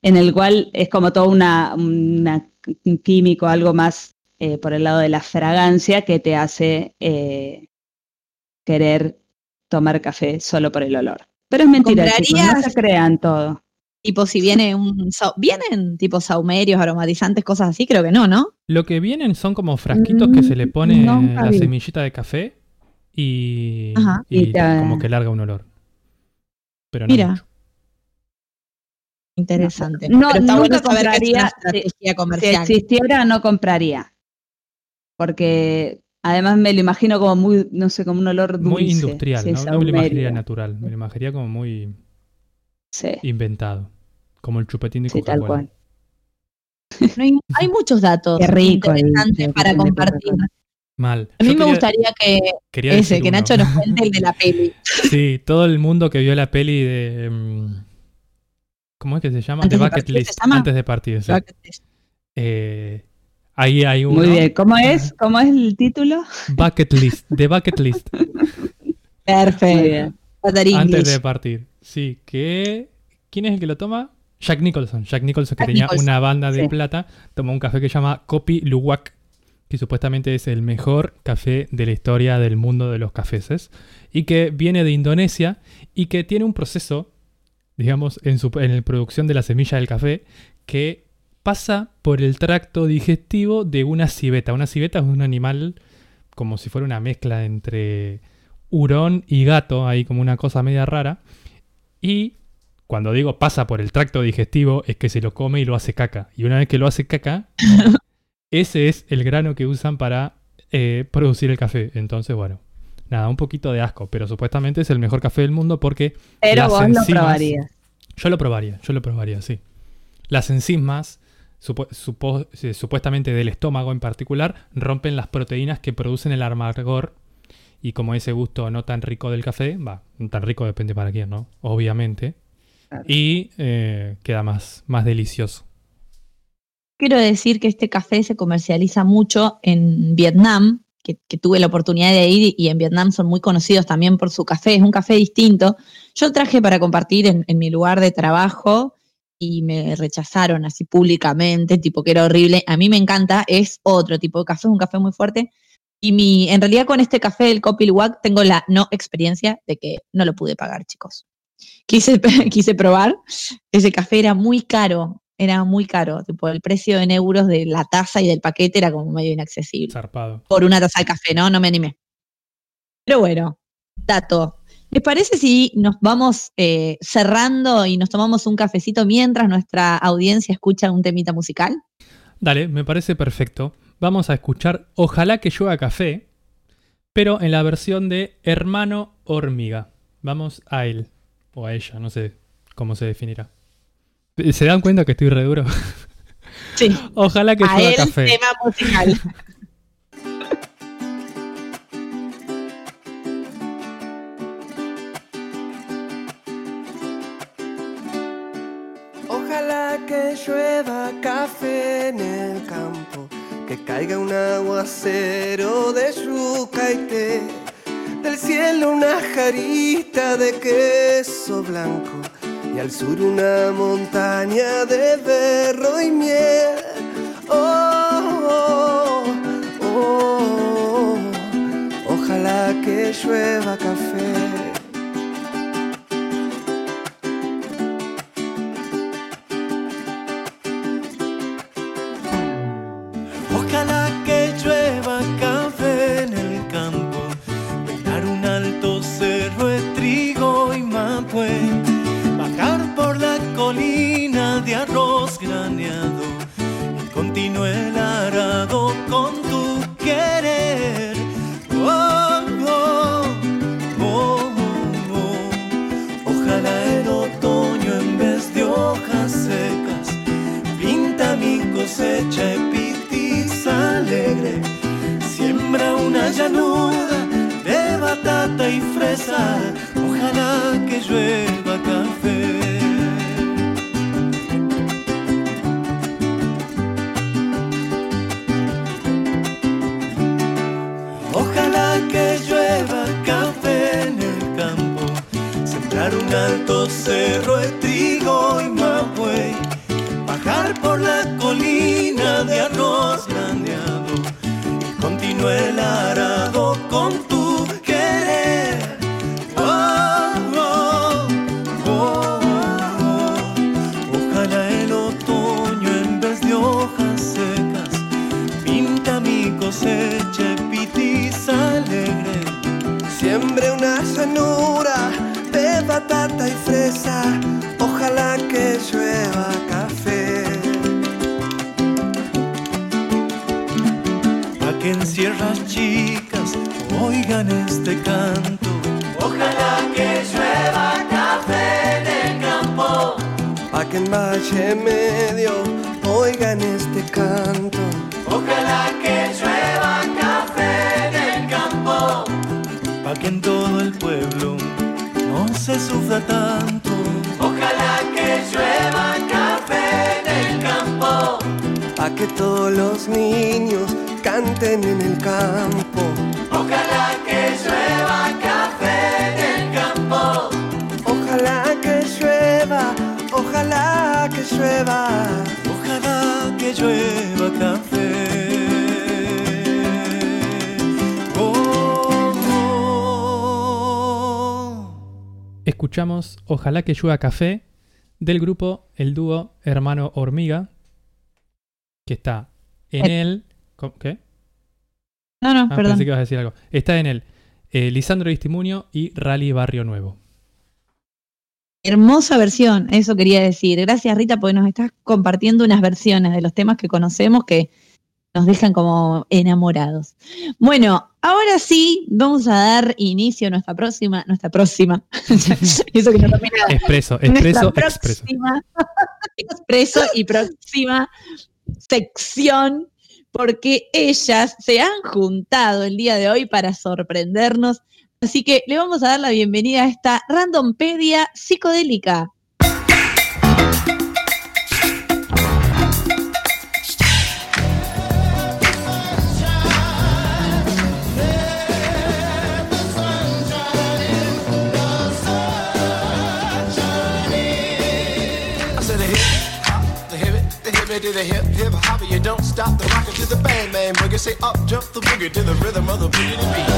en el cual es como todo una, una- un químico, algo más eh, por el lado de la fragancia que te hace eh, querer tomar café solo por el olor. Pero es mentira, chicos, no se crean todo. tipo si viene un... ¿Vienen tipo saumerios, aromatizantes, cosas así? Creo que no, ¿no? lo que vienen son como frasquitos que se le pone nunca la vi. semillita de café y, Ajá. y Y te- como que larga un olor. Pero no Mira. mucho. Interesante. No, Pero está nunca bueno saber que es una compraría, Si existiera, no compraría. Porque además me lo imagino como muy, no sé, como un olor dulce. Muy industrial, si ¿no? No me lo imaginaría natural, me lo imaginaría como muy Sí, inventado. Como el chupetín de sí, tal Coca-Cola. cual. No hay, hay muchos datos Qué rico el- interesantes para de compartir. Mal. A mí Yo me quería- gustaría que quería ese, que uno. Nacho nos cuente el de la peli. Sí, todo el mundo que vio la peli de. mm, ¿Cómo es que se llama? Antes The de Bucket partir, ¿se List. llama? Antes de partir. sí. Eh, ahí hay uno. Muy bien. ¿Cómo es? ¿Cómo es el título? Bucket List. The Bucket List. Perfecto. antes de partir. Sí, que. ¿Quién es el que lo toma? Jack Nicholson. Jack Nicholson, que Jack tenía Nicholson, una banda de sí. plata, tomó un café que se llama Kopi Luwak, que supuestamente es el mejor café de la historia del mundo de los cafeses, y que viene de Indonesia y que tiene un proceso, digamos, en, su, en la producción de la semilla del café, que pasa por el tracto digestivo de una civeta. Una civeta es un animal como si fuera una mezcla entre hurón y gato, ahí como una cosa media rara. Y cuando digo pasa por el tracto digestivo, es que se lo come y lo hace caca. Y una vez que lo hace caca, ese es el grano que usan para eh, producir el café. Entonces, bueno, nada, un poquito de asco, pero supuestamente es el mejor café del mundo porque Pero las vos lo enzimas- probarías. yo lo probaría, yo lo probaría, sí. Las enzimas, supo- eh, supuestamente del estómago en particular, rompen las proteínas que producen el amargor. Y como ese gusto no tan rico del café, va, no tan rico depende para quién, ¿no? Obviamente. Claro. Y eh, queda más, más delicioso. Quiero decir que este café se comercializa mucho en Vietnam, que, que tuve la oportunidad de ir y en Vietnam son muy conocidos también por su café. Es un café distinto. Yo traje para compartir en, en mi lugar de trabajo y me rechazaron así públicamente, tipo que era horrible. A mí me encanta, es otro tipo de café, es un café muy fuerte. Y mi, en realidad con este café, el Kopi Luwak, tengo la no experiencia de que no lo pude pagar, chicos. Quise, quise probar, ese café era muy caro, era muy caro, tipo el precio en euros de la taza y del paquete era como medio inaccesible. Zarpado. Por una taza de café, ¿no? No me animé. Pero bueno, dato. ¿Les parece si nos vamos eh, cerrando y nos tomamos un cafecito mientras nuestra audiencia escucha un temita musical? Dale, me parece perfecto. Vamos a escuchar Ojalá que llueva café, pero en la versión de Hermano Hormiga. Vamos a él, o a ella, no sé cómo se definirá. ¿Se dan cuenta que estoy re duro? Sí. Ojalá que A llueva él, café. tema musical. llueva café en el campo, que caiga un aguacero de yuca y té, del cielo una jarita de queso blanco y al sur una montaña de berro y miel. Oh, oh, oh, oh, ojalá que llueva café. Ojalá que llueva café del grupo El Dúo Hermano Hormiga, que está en Eh. el... ¿Qué? No, no, Ah, perdón. pensé que ibas a decir algo. Está en el eh, Lisandro Distimunio y Rally Barrio Nuevo. Hermosa versión, eso quería decir. Gracias Rita porque nos estás compartiendo unas versiones de los temas que conocemos que nos dejan como enamorados. Bueno, ahora sí vamos a dar inicio a nuestra próxima, nuestra próxima. eso que no tomé nada. Expreso, expreso, expreso. expreso y próxima sección, porque ellas se han juntado el día de hoy para sorprendernos. Así que le vamos a dar la bienvenida a esta randompedia psicodélica. To the hip hip hop. You don't stop the rocket to the bang bang boogie. Say up jump the boogie to the rhythm of the boogie to beat.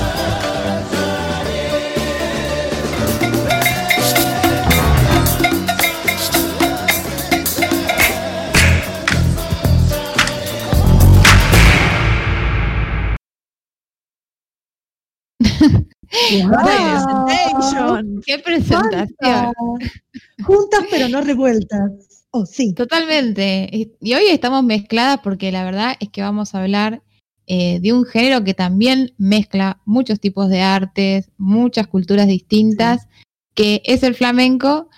¡Qué presentación! Juntas pero no revueltas. Oh, sí. Totalmente. Y hoy estamos mezcladas porque la verdad es que vamos a hablar eh, de un género que también mezcla muchos tipos de artes, muchas culturas distintas, que es el flamenco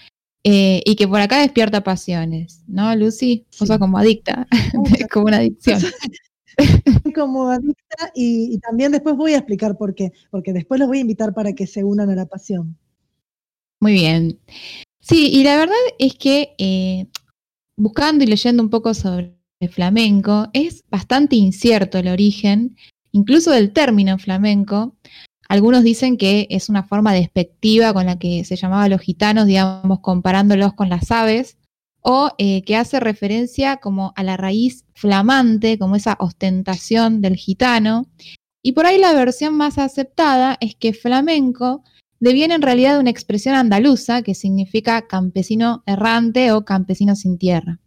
eh, y que por acá despierta pasiones, ¿no, Lucy? Vos Sí. sos como adicta, como una adicción. como adicta y, y también después voy a explicar por qué, porque después los voy a invitar para que se unan a la pasión. Muy bien. Sí, y la verdad es que eh, buscando y leyendo un poco sobre flamenco, es bastante incierto el origen, incluso del término flamenco. Algunos dicen que es una forma despectiva con la que se llamaba a los gitanos, digamos, comparándolos con las aves, o eh, que hace referencia como a la raíz flamante, como esa ostentación del gitano. Y por ahí la versión más aceptada es que flamenco deviene en realidad una expresión andaluza que significa campesino errante o campesino sin tierra.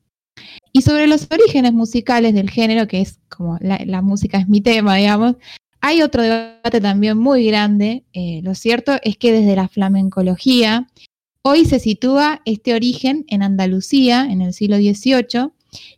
Y sobre los orígenes musicales del género, que es como la, la música es mi tema, digamos, hay otro debate también muy grande. Eh, lo cierto es que desde la flamencología, hoy se sitúa este origen en Andalucía en el siglo XVIII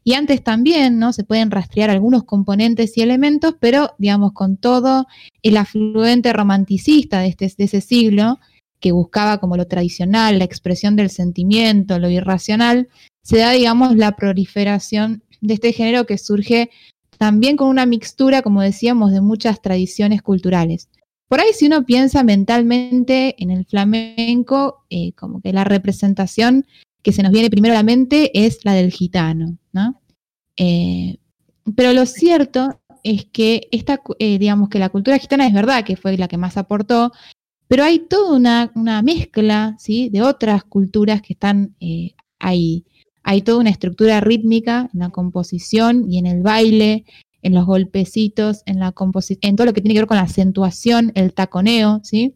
y antes también, ¿no? Se pueden rastrear algunos componentes y elementos, pero digamos con todo el afluente romanticista de, este, de ese siglo, que buscaba como lo tradicional, la expresión del sentimiento, lo irracional, se da, digamos, la proliferación de este género que surge también con una mixtura, como decíamos, de muchas tradiciones culturales. Por ahí, si uno piensa mentalmente en el flamenco, eh, como que la representación que se nos viene primero a la mente es la del gitano, ¿no? Eh, pero lo cierto es que esta, eh, digamos que la cultura gitana es verdad que fue la que más aportó, pero hay toda una, mezcla, ¿sí? De otras culturas que están eh, ahí. Hay toda una estructura rítmica en la composición y en el baile, en los golpecitos, en la en todo lo que tiene que ver con la acentuación, el taconeo, ¿sí?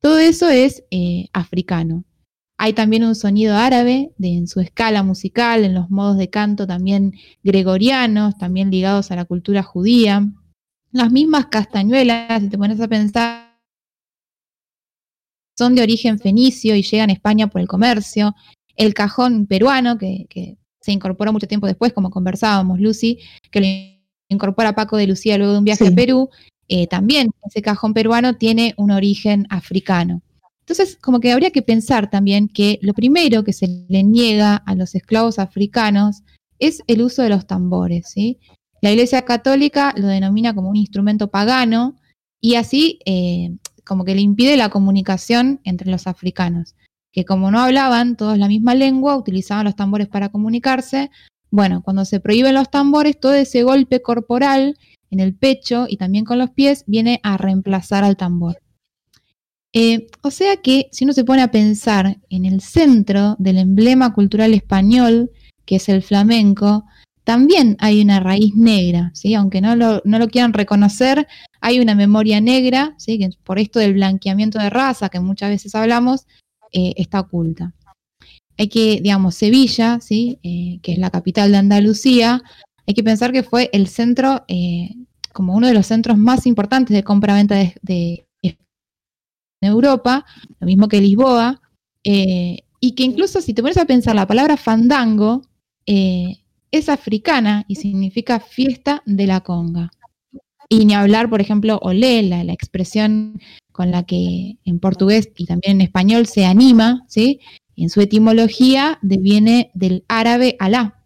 Todo eso es africano. Hay también un sonido árabe de, en su escala musical, en los modos de canto también gregorianos, también ligados a la cultura judía. Las mismas castañuelas, si te pones a pensar, son de origen fenicio y llegan a España por el comercio. El cajón peruano, que, que se incorporó mucho tiempo después, como conversábamos, Lucy, que lo incorpora Paco de Lucía luego de un viaje Sí. a Perú, eh, también ese cajón peruano tiene un origen africano. Entonces, como que habría que pensar también que lo primero que se le niega a los esclavos africanos es el uso de los tambores, ¿sí? La Iglesia Católica lo denomina como un instrumento pagano y así eh, como que le impide la comunicación entre los africanos, que como no hablaban todos la misma lengua, utilizaban los tambores para comunicarse. Bueno, cuando se prohíben los tambores, todo ese golpe corporal en el pecho y también con los pies viene a reemplazar al tambor. Eh, o sea que si uno se pone a pensar en el centro del emblema cultural español, que es el flamenco, también hay una raíz negra, ¿sí? aunque no lo, no lo quieran reconocer, hay una memoria negra, ¿sí? que por esto del blanqueamiento de raza que muchas veces hablamos, eh, está oculta. Hay que, digamos, Sevilla, ¿sí? Eh, que es la capital de Andalucía, hay que pensar que fue el centro, como uno de los centros más importantes de compra-venta de, de- Europa, lo mismo que Lisboa, eh, y que incluso si te pones a pensar la palabra fandango, eh, es africana y significa fiesta de la conga. Y ni hablar, por ejemplo, olé, la, la expresión con la que en portugués y también en español se anima, ¿sí? En su etimología deviene del árabe alá.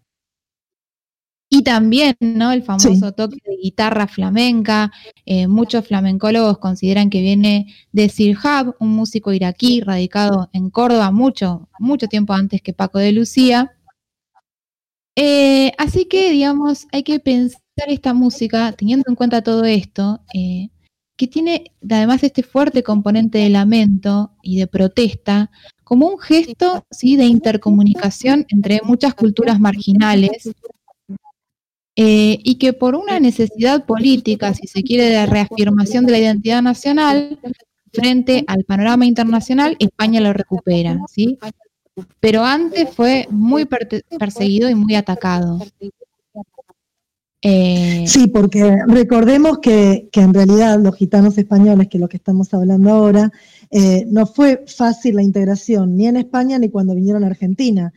Y también, ¿no? El famoso toque de guitarra flamenca. eh, muchos flamencólogos consideran que viene de Sirhab, un músico iraquí radicado en Córdoba mucho, mucho tiempo antes que Paco de Lucía. Eh, así que, digamos, hay que pensar esta música, teniendo en cuenta todo esto, eh, que tiene además este fuerte componente de lamento y de protesta, como un gesto ¿sí? de intercomunicación entre muchas culturas marginales, eh, y que por una necesidad política, si se quiere, de reafirmación de la identidad nacional, frente al panorama internacional, España lo recupera, ¿sí? Pero antes fue muy perseguido y muy atacado. Eh, Sí, porque recordemos que, que en realidad los gitanos españoles, que es lo que estamos hablando ahora, eh, no fue fácil la integración, ni en España ni cuando vinieron a Argentina,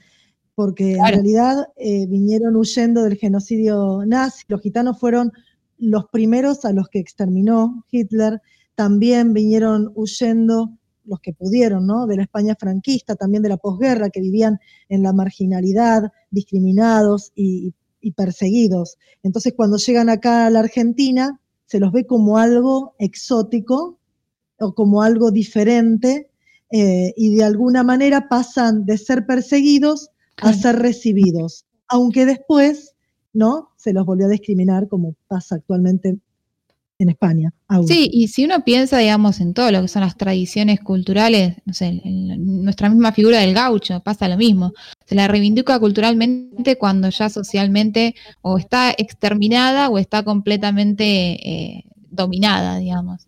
porque en realidad eh, vinieron huyendo del genocidio nazi. Los gitanos fueron los primeros a los que exterminó Hitler, también vinieron huyendo los que pudieron, ¿no? De la España franquista, también de la posguerra, que vivían en la marginalidad, discriminados y, y perseguidos. Entonces, cuando llegan acá a la Argentina, se los ve como algo exótico o como algo diferente eh, y de alguna manera pasan de ser perseguidos a ser recibidos, aunque después, ¿no? Se los volvió a discriminar como pasa actualmente en España. aún. Sí, y si uno piensa, digamos, en todo lo que son las tradiciones culturales, no sé, en- nuestra misma figura del gaucho, pasa lo mismo. Se la reivindica culturalmente cuando ya socialmente o está exterminada o está completamente eh, dominada, digamos.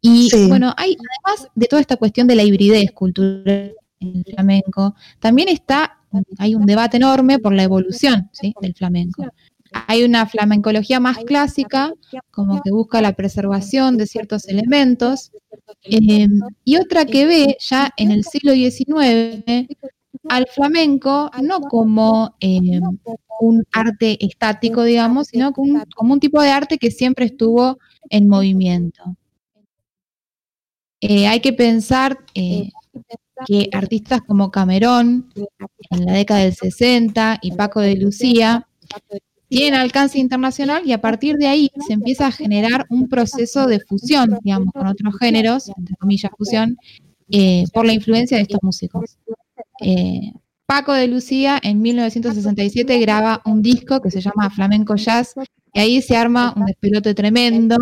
Y Sí. bueno, hay, además de toda esta cuestión de la hibridez cultural el flamenco, también está, hay un debate enorme por la evolución ¿sí? del flamenco. Hay una flamencología más clásica, como que busca la preservación de ciertos elementos, eh, y otra que ve ya en el siglo XIX al flamenco no como eh, un arte estático, digamos, sino como un, como un tipo de arte que siempre estuvo en movimiento. Eh, hay que pensar eh, que artistas como Camerón en la década del 60 y Paco de Lucía tienen alcance internacional y a partir de ahí se empieza a generar un proceso de fusión, digamos, con otros géneros, entre comillas, fusión, eh, por la influencia de estos músicos. Eh, Paco de Lucía en 1967 graba un disco que se llama Flamenco Jazz y ahí se arma un despelote tremendo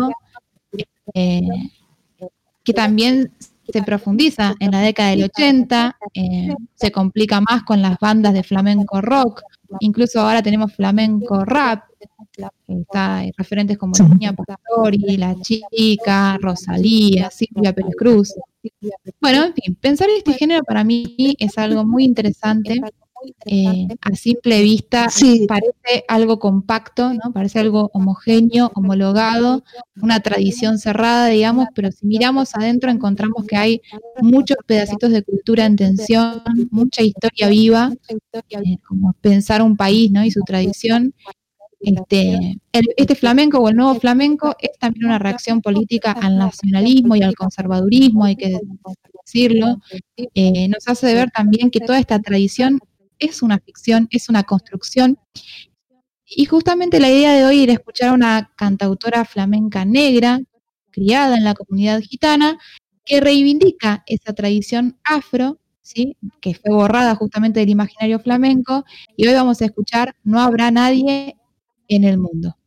eh, que también se profundiza en la década del 80, eh, se complica más con las bandas de flamenco rock, incluso ahora tenemos flamenco rap, está, hay referentes como Niña Pastori, La Chica, Rosalía, Silvia Pérez Cruz. Bueno, en fin, pensar en este género para mí es algo muy interesante. Eh, a simple vista parece algo compacto, ¿no? Parece algo homogéneo, homologado, una tradición cerrada, digamos, pero si miramos adentro encontramos que hay muchos pedacitos de cultura en tensión, mucha historia viva, eh, como pensar un país, ¿no? Y su tradición. Este, el- este flamenco o el nuevo flamenco es también una reacción política al nacionalismo y al conservadurismo, hay que decirlo. Eh, nos hace ver también que toda esta tradición es una ficción, es una construcción. Y justamente la idea de hoy era escuchar a una cantautora flamenca negra, criada en la comunidad gitana, que reivindica esa tradición afro, ¿sí? que fue borrada justamente del imaginario flamenco, y hoy vamos a escuchar No habrá nadie en el mundo.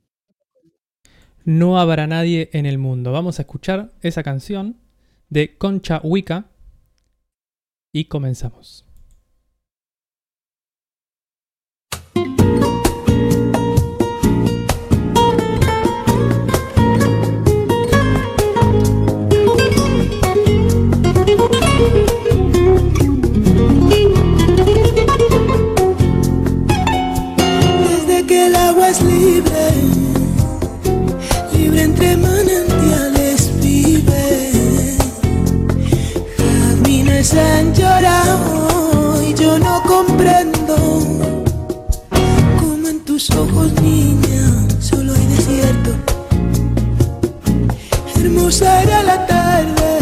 No habrá nadie en el mundo. Vamos a escuchar esa canción de Concha Wicca y comenzamos. Tus ojos, niña, solo hay desierto. Hermosa era la tarde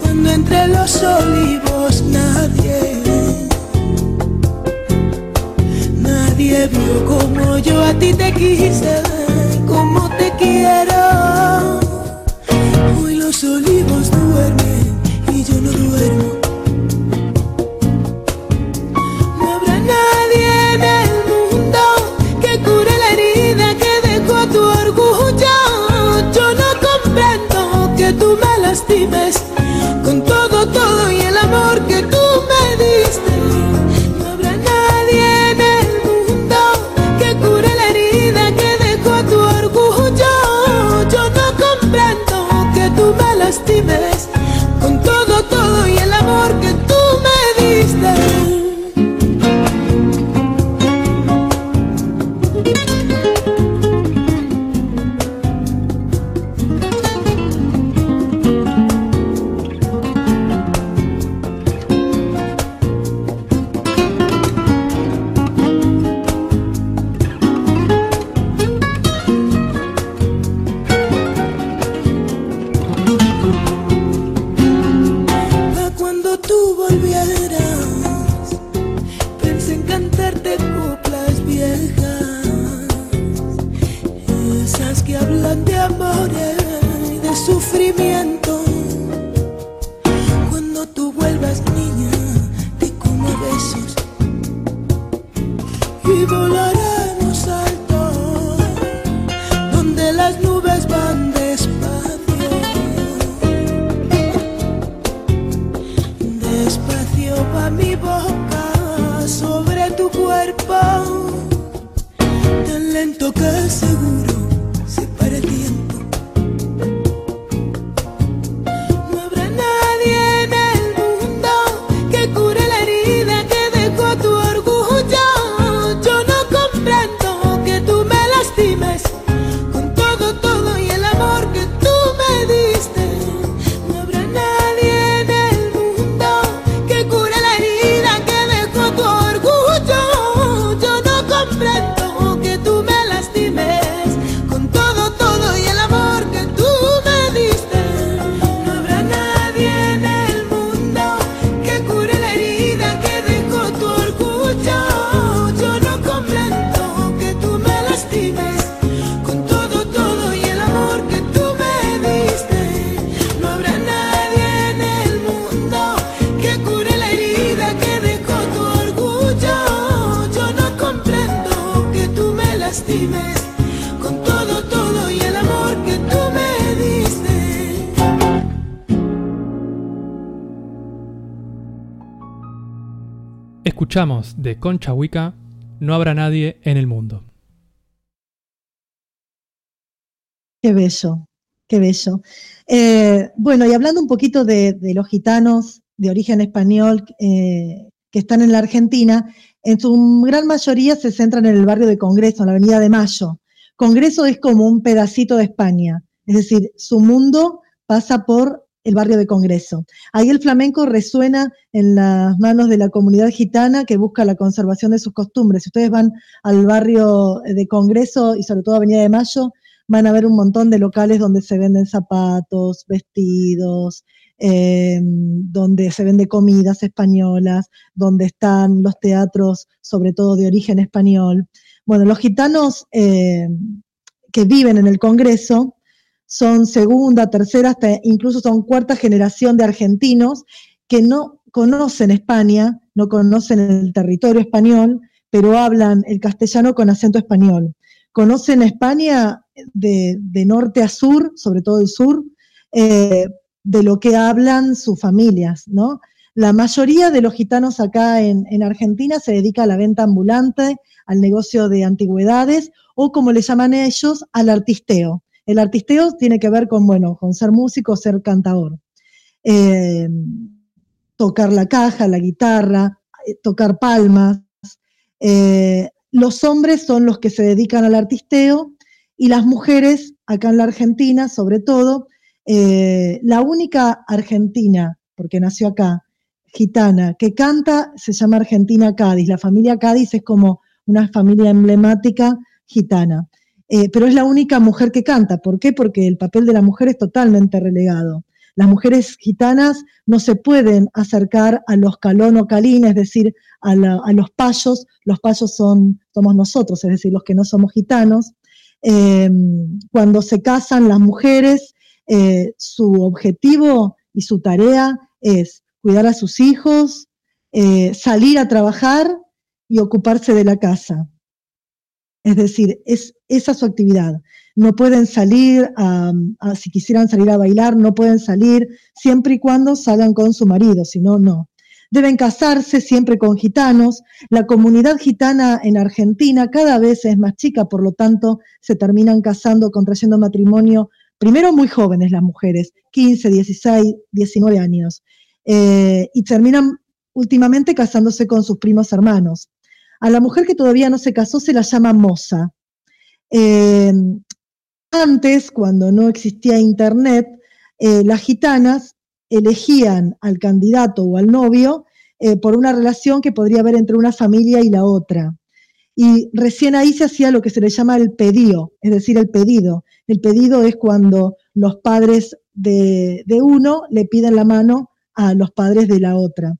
cuando entre los olivos nadie, nadie vio como yo a ti te quise, como te quiero. Hoy los olivos duermen y yo no duermo. Tú De Concha Huica, No habrá nadie en el mundo. Qué bello, qué bello. Eh, bueno, y hablando un poquito de, de los gitanos de origen español eh, que están en la Argentina, en su gran mayoría se centran en el barrio de Congreso, en la Avenida de Mayo. Congreso es como un pedacito de España, es decir, su mundo pasa por el barrio de Congreso. Ahí el flamenco resuena en las manos de la comunidad gitana que busca la conservación de sus costumbres. Si ustedes van al barrio de Congreso y sobre todo Avenida de Mayo, van a ver un montón de locales donde se venden zapatos, vestidos, eh, donde se vende comidas españolas, donde están los teatros, sobre todo de origen español. Bueno, los gitanos eh, que viven en el Congreso son segunda, tercera, incluso son cuarta generación de argentinos que no conocen España, no conocen el territorio español, pero hablan el castellano con acento español. Conocen España de, de norte a sur, sobre todo el sur, eh, de lo que hablan sus familias, ¿no? La mayoría de los gitanos acá en, en, Argentina se dedica a la venta ambulante, al negocio de antigüedades o como le llaman ellos, al artisteo. El artisteo tiene que ver con, bueno, con ser músico, ser cantador. Eh, tocar la caja, la guitarra, eh, tocar palmas. Eh, los hombres son los que se dedican al artisteo Y las mujeres, acá en la Argentina, sobre todo, la única argentina, porque nació acá, gitana, que canta se llama Argentina Cádiz. La familia Cádiz es como una familia emblemática gitana. Eh, pero es la única mujer que canta. ¿Por qué? Porque el papel de la mujer es totalmente relegado. Las mujeres gitanas no se pueden acercar a los calón o calín, es decir, a, los payos. Los payos son, somos nosotros, es decir, los que no somos gitanos. Eh, cuando se casan las mujeres, eh, su objetivo y su tarea es cuidar a sus hijos, eh, salir a trabajar y ocuparse de la casa. Es decir, es esa es su actividad. No pueden salir, si quisieran salir a bailar, no pueden salir siempre y cuando salgan con su marido, si no, no. Deben casarse siempre con gitanos. La comunidad gitana en Argentina cada vez es más chica, por lo tanto, se terminan casando, contrayendo matrimonio, primero muy jóvenes las mujeres, 15, 16, 19 años, eh, y terminan últimamente casándose con sus primos hermanos. A la mujer que todavía no se casó se la llama moza. Eh, antes, cuando no existía internet, eh, las gitanas elegían al candidato o al novio eh, por una relación que podría haber entre una familia y la otra. Y recién ahí se hacía lo que se le llama el pedío, es decir, el pedido. El pedido es cuando los padres de, de uno le piden la mano a los padres de la otra.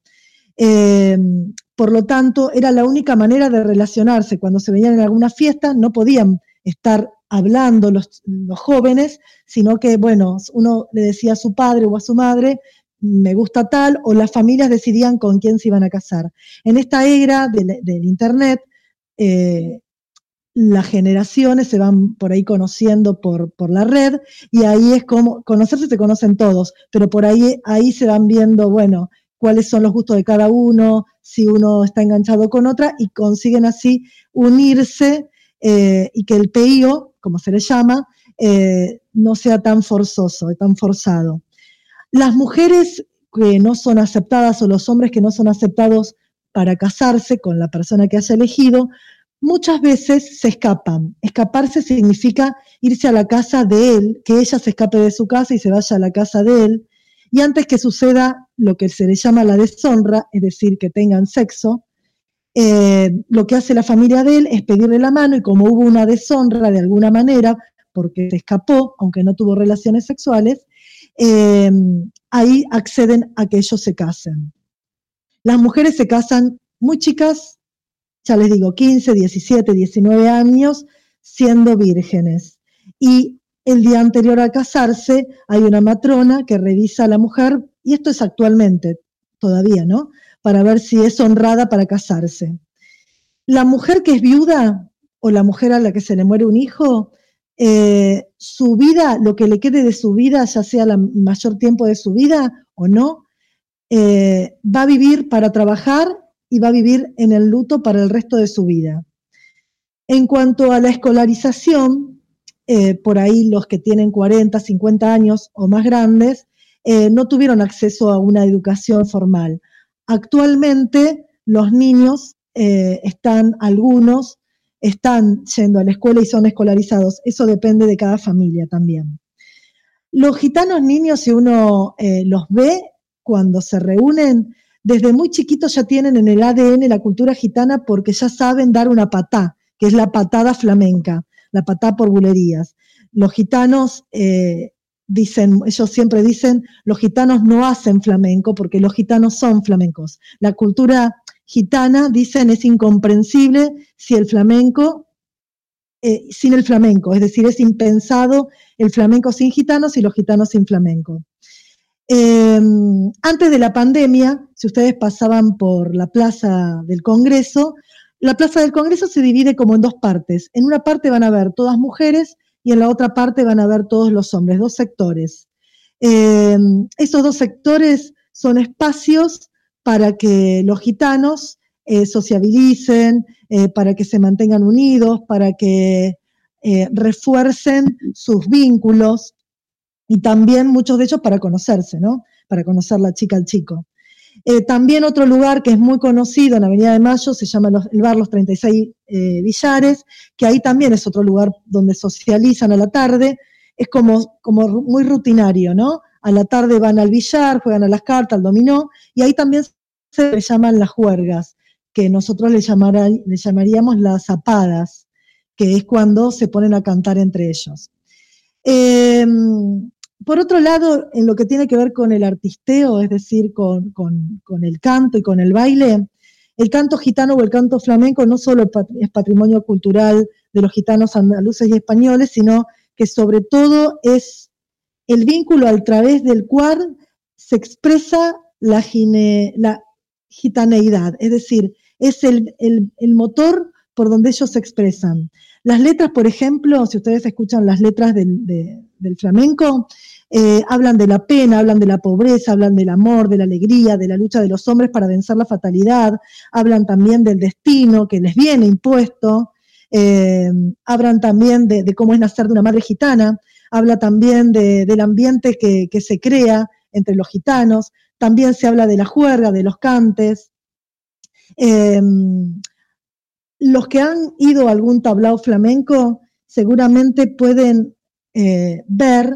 Por lo tanto, era la única manera de relacionarse. Cuando se venían en alguna fiesta, no podían estar hablando los, jóvenes, sino que, bueno, uno le decía a su padre o a su madre, me gusta tal, o las familias decidían con quién se iban a casar. En esta era del, del Internet, eh, las generaciones se van por ahí conociendo por, por la red y ahí es como, conocerse se conocen todos, pero por ahí, ahí se van viendo, bueno, cuáles son los gustos de cada uno, si uno está enganchado con otra y consiguen así unirse eh, y que el PIO, como se le llama, eh, no sea tan forzoso, tan forzado. Las mujeres que no son aceptadas o los hombres que no son aceptados para casarse con la persona que haya elegido, muchas veces se escapan. Escaparse significa irse a la casa de él, que ella se escape de su casa y se vaya a la casa de él. Y antes que suceda lo que se le llama la deshonra, es decir, que tengan sexo, eh, lo que hace la familia de él es pedirle la mano y como hubo una deshonra de alguna manera, porque se escapó, aunque no tuvo relaciones sexuales, eh, ahí acceden a que ellos se casen. Las mujeres se casan muy chicas, ya les digo, 15, 17, 19 años, siendo vírgenes. Y el día anterior a casarse hay una matrona que revisa a la mujer, y esto es actualmente todavía, ¿no? Para ver si es honrada para casarse. La mujer que es viuda o la mujer a la que se le muere un hijo, eh, su vida, lo que le quede de su vida, ya sea el mayor tiempo de su vida o no, eh, va a vivir para trabajar y va a vivir en el luto para el resto de su vida. En cuanto a la escolarización, eh, por ahí los que tienen 40, 50 años o más grandes, eh, no tuvieron acceso a una educación formal. Actualmente los niños eh, están, algunos están yendo a la escuela y son escolarizados. Eso depende de cada familia también. Los gitanos niños, si uno los ve cuando se reúnen, desde muy chiquitos ya tienen en el ADN la cultura gitana porque ya saben dar una patá, que es la patada flamenca, la patá por bulerías. Los gitanos eh, dicen, ellos siempre dicen, los gitanos no hacen flamenco porque los gitanos son flamencos. La cultura gitana, dicen, es incomprensible si el flamenco, eh, sin el flamenco, es decir, es impensado el flamenco sin gitanos y los gitanos sin flamenco. Eh, antes de la pandemia, si ustedes pasaban por la plaza del Congreso, la plaza del Congreso se divide como en dos partes. En una parte van a ver todas mujeres y en la otra parte van a ver todos los hombres, dos sectores. Eh, esos dos sectores son espacios para que los gitanos eh, sociabilicen, eh, para que se mantengan unidos, para que refuercen sus vínculos y también muchos de ellos para conocerse, ¿no? Para conocer la chica al chico. Eh, también otro lugar que es muy conocido en Avenida de Mayo se llama los- el bar Los 36 eh, Villares, que ahí también es otro lugar donde socializan a la tarde. Es como, como muy rutinario, ¿no? A la tarde van al billar, juegan a las cartas, al dominó, y ahí también se llaman las juergas, que nosotros le llamaríamos las zapadas, que es cuando se ponen a cantar entre ellos. Eh, por otro lado, en lo que tiene que ver con el artisteo, es decir, con, el canto y con el baile, el canto gitano o el canto flamenco no solo es patrimonio cultural de los gitanos andaluces y españoles, sino que sobre todo es el vínculo a través del cual se expresa la, gitaneidad, es decir, es el, motor por donde ellos se expresan. Las letras, por ejemplo, si ustedes escuchan las letras del, de- del flamenco, eh, hablan de la pena, hablan de la pobreza, hablan del amor, de la alegría, de la lucha de los hombres para vencer la fatalidad, hablan también del destino que les viene impuesto, eh, hablan también de, cómo es nacer de una madre gitana, habla también de- del ambiente que, se crea entre los gitanos, también se habla de la juerga, de los cantes. Eh, los que han ido a algún tablao flamenco seguramente pueden eh, ver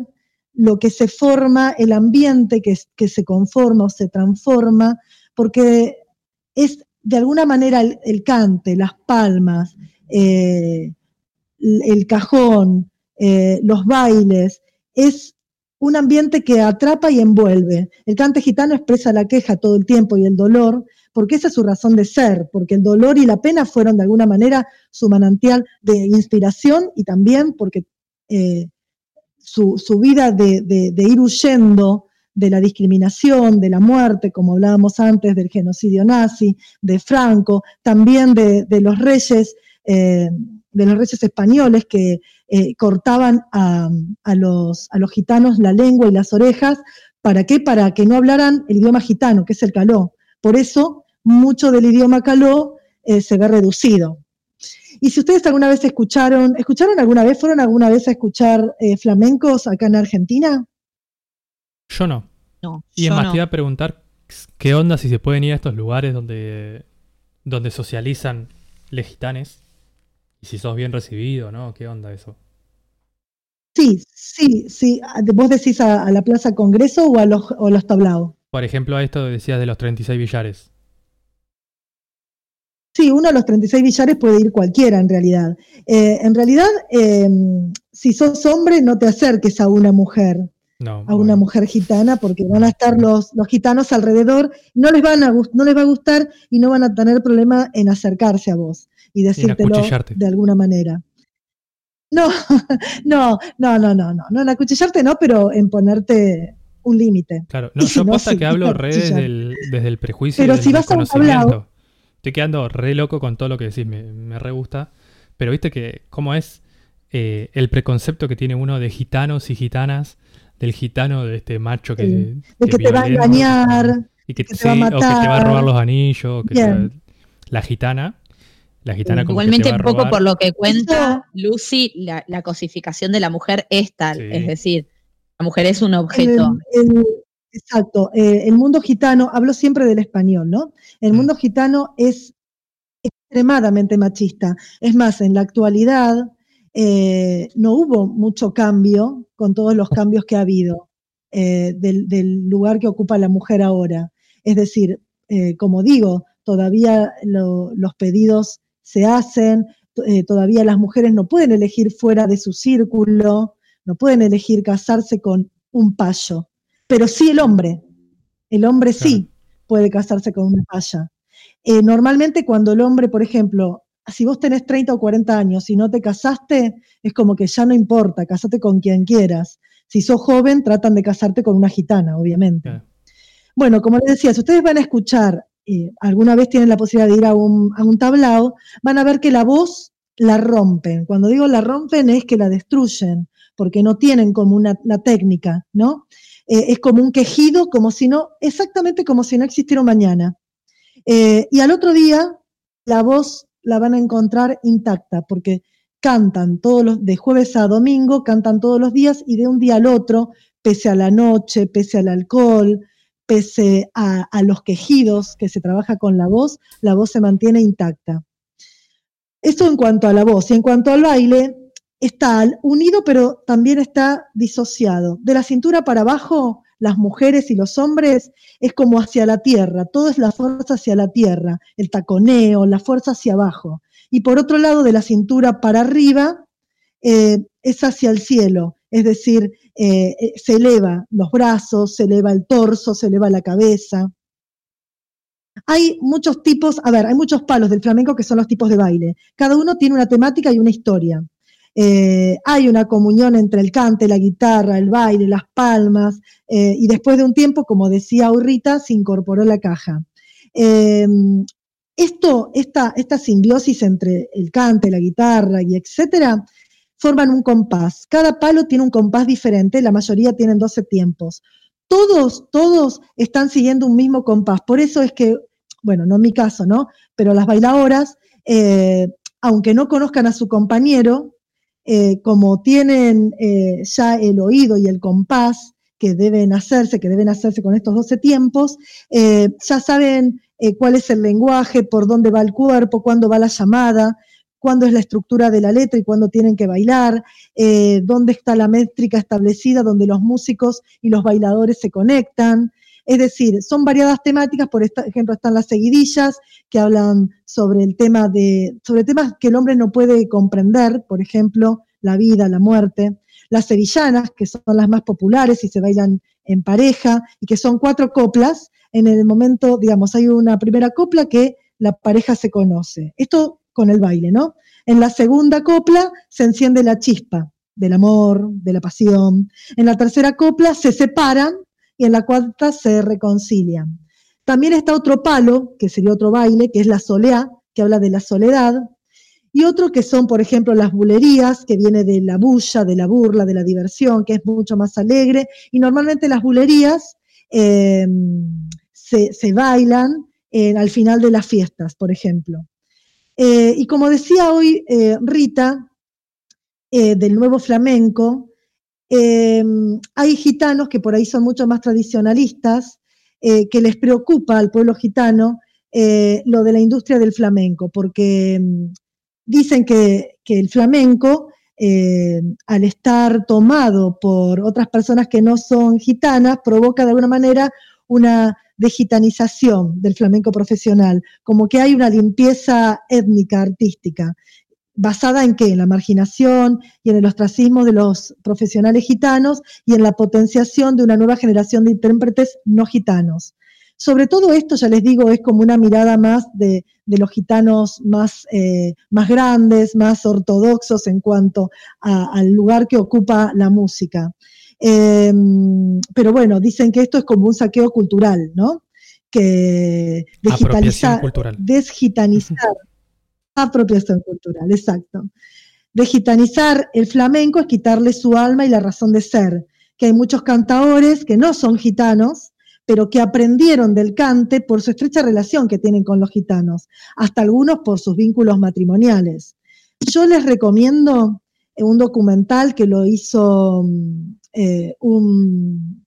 lo que se forma, el ambiente que, que se conforma o se transforma, porque es de alguna manera el, cante, las palmas, eh, el cajón, eh, los bailes, es un ambiente que atrapa y envuelve. El cante gitano expresa la queja todo el tiempo y el dolor, porque esa es su razón de ser, porque el dolor y la pena fueron de alguna manera su manantial de inspiración y también porque su, su vida de, ir huyendo de la discriminación, de la muerte, como hablábamos antes, del genocidio nazi, de Franco, también de, los reyes, eh, de los reyes españoles que eh, cortaban a, a los, a los gitanos la lengua y las orejas, ¿para qué? Para que no hablaran el idioma gitano, que es el caló. Por eso, mucho del idioma caló eh, se ve reducido. Y si ustedes alguna vez escucharon, ¿escucharon alguna vez, fueron alguna vez a escuchar eh, flamencos acá en Argentina? Yo no. No, Y es yo más, no. te iba a preguntar qué onda si se pueden ir a estos lugares donde, donde socializan les gitanes. Y si sos bien recibido, ¿no? ¿Qué onda eso? Sí, sí, sí. ¿Vos decís a, a la Plaza Congreso o a los, o a los tablaos? Por ejemplo, a esto decías de los 36 billares. Sí, uno de los 36 billares puede ir cualquiera en realidad. Eh, en realidad, eh, si sos hombre, no te acerques a una mujer, No. a una mujer gitana, porque van a estar los, los gitanos alrededor, no les, van a, no les va a gustar y no van a tener problema en acercarse a vos y decírtelo de alguna manera. No, no, no, no, no, no, no, en acuchillarte no, pero en ponerte un límite. Claro, no, yo no, sí, que hablo re desde el, desde el prejuicio Pero y del si vas a un desconocimiento. Estoy quedando re loco con todo lo que decís, me, me re gusta. Pero viste que, ¿cómo es eh, el preconcepto que tiene uno de gitanos y gitanas? Del gitano, de este macho que. Sí, de que te va a engañar, y que, que te sí, va a o que te va a matar. robar los anillos. que te la gitana. La gitana como Igualmente, un poco por lo que cuenta Lucy, la, la cosificación de la mujer es tal. Sí. Es decir, la mujer es un objeto. El- el- exacto. eh, el mundo gitano, hablo siempre del español, ¿no? El Mm. mundo gitano es extremadamente machista. Es más, en la actualidad eh, no hubo mucho cambio con todos los cambios que ha habido eh, del, del lugar que ocupa la mujer ahora. Es decir, como digo, todavía lo- los pedidos se hacen, to- todavía las mujeres no pueden elegir fuera de su círculo, no pueden elegir casarse con un payo, pero sí el hombre. El hombre sí puede casarse con una paya. Eh, normalmente cuando el hombre, por ejemplo, si vos tenés 30 o 40 años y no te casaste, es como que ya no importa, casate con quien quieras. Si sos joven, tratan de casarte con una gitana, obviamente. Claro. Bueno, como les decía, si ustedes van a escuchar, eh, alguna vez tienen la posibilidad de ir a un, a un tablao, van a ver que la voz la rompen. Cuando digo la rompen es que la destruyen, porque no tienen como una la técnica, ¿no? Eh, es como un quejido, como si no, exactamente como si no existiera mañana. Eh, y al otro día, la voz la van a encontrar intacta, porque cantan todos los, de jueves a domingo, cantan todos los días y de un día al otro, pese a la noche, pese al alcohol, pese a, a los quejidos que se trabaja con la voz, la voz se mantiene intacta. Eso en cuanto a la voz. Y en cuanto al baile, está unido, pero también está disociado. De la cintura para abajo, las mujeres y los hombres es como hacia la tierra, todo es la fuerza hacia la tierra, el taconeo, la fuerza hacia abajo. Y por otro lado, de la cintura para arriba, eh, es hacia el cielo, es decir, eh, eh, se eleva los brazos, se eleva el torso, se eleva la cabeza. Hay muchos tipos, a ver, hay muchos palos del flamenco que son los tipos de baile. Cada uno tiene una temática y una historia. Eh, hay una comunión entre el cante, la guitarra, el baile, las palmas, eh, y después de un tiempo, como decía Urrita, se incorporó la caja. Eh, esto, esta, esta simbiosis entre el cante, la guitarra y etcétera, forman un compás. Cada palo tiene un compás diferente, la mayoría tienen 12 tiempos. Todos, todos están siguiendo un mismo compás. Por eso es que, bueno, no en mi caso, ¿no? Pero las bailadoras, eh, aunque no conozcan a su compañero, eh, como tienen eh, ya el oído y el compás que deben hacerse, que deben hacerse con estos 12 tiempos, eh, ya saben cuál es el lenguaje, por dónde va el cuerpo, cuándo va la llamada, cuándo es la estructura de la letra y cuándo tienen que bailar, dónde está la métrica establecida, donde los músicos y los bailadores se conectan. Es decir, son variadas temáticas, por ejemplo, están las seguidillas que hablan sobre el tema de, sobre temas que el hombre no puede comprender, por ejemplo, la vida, la muerte. Las sevillanas, que son las más populares y se bailan en pareja, y que son cuatro coplas. En el momento, digamos, hay una primera copla que la pareja se conoce. Esto con el baile, ¿no? En la segunda copla se enciende la chispa del amor, de la pasión. En la tercera copla se separan y en la cuarta se reconcilian. También está otro palo, que sería otro baile, que es la soleá, que habla de la soledad, y otro que son, por ejemplo, las bulerías, que viene de la bulla, de la burla, de la diversión, que es mucho más alegre, y normalmente las bulerías eh, se, bailan al final de las fiestas, por ejemplo. Eh, y como decía hoy eh, Rita, eh, del nuevo flamenco, eh, hay gitanos que por ahí son mucho más tradicionalistas, eh, que les preocupa al pueblo gitano eh, lo de la industria del flamenco, porque mm, dicen que, que el flamenco, eh, al estar tomado por otras personas que no son gitanas, provoca de alguna manera una digitanización del flamenco profesional, como que hay una limpieza étnica, artística, basada en qué? En la marginación y en el ostracismo de los profesionales gitanos y en la potenciación de una nueva generación de intérpretes no gitanos. Sobre todo esto, ya les digo, es como una mirada más de, de los gitanos más, eh, más grandes, más ortodoxos en cuanto a- al lugar que ocupa la música. Eh, pero bueno, dicen que esto es como un saqueo cultural, ¿no? Que Apropiación digitalizar, cultural. desgitanizar, apropiación cultural, exacto. Desgitanizar el flamenco es quitarle su alma y la razón de ser, que hay muchos cantadores que no son gitanos, pero que aprendieron del cante por su estrecha relación que tienen con los gitanos, hasta algunos por sus vínculos matrimoniales. Yo les recomiendo un documental que lo hizo mm, eh, un,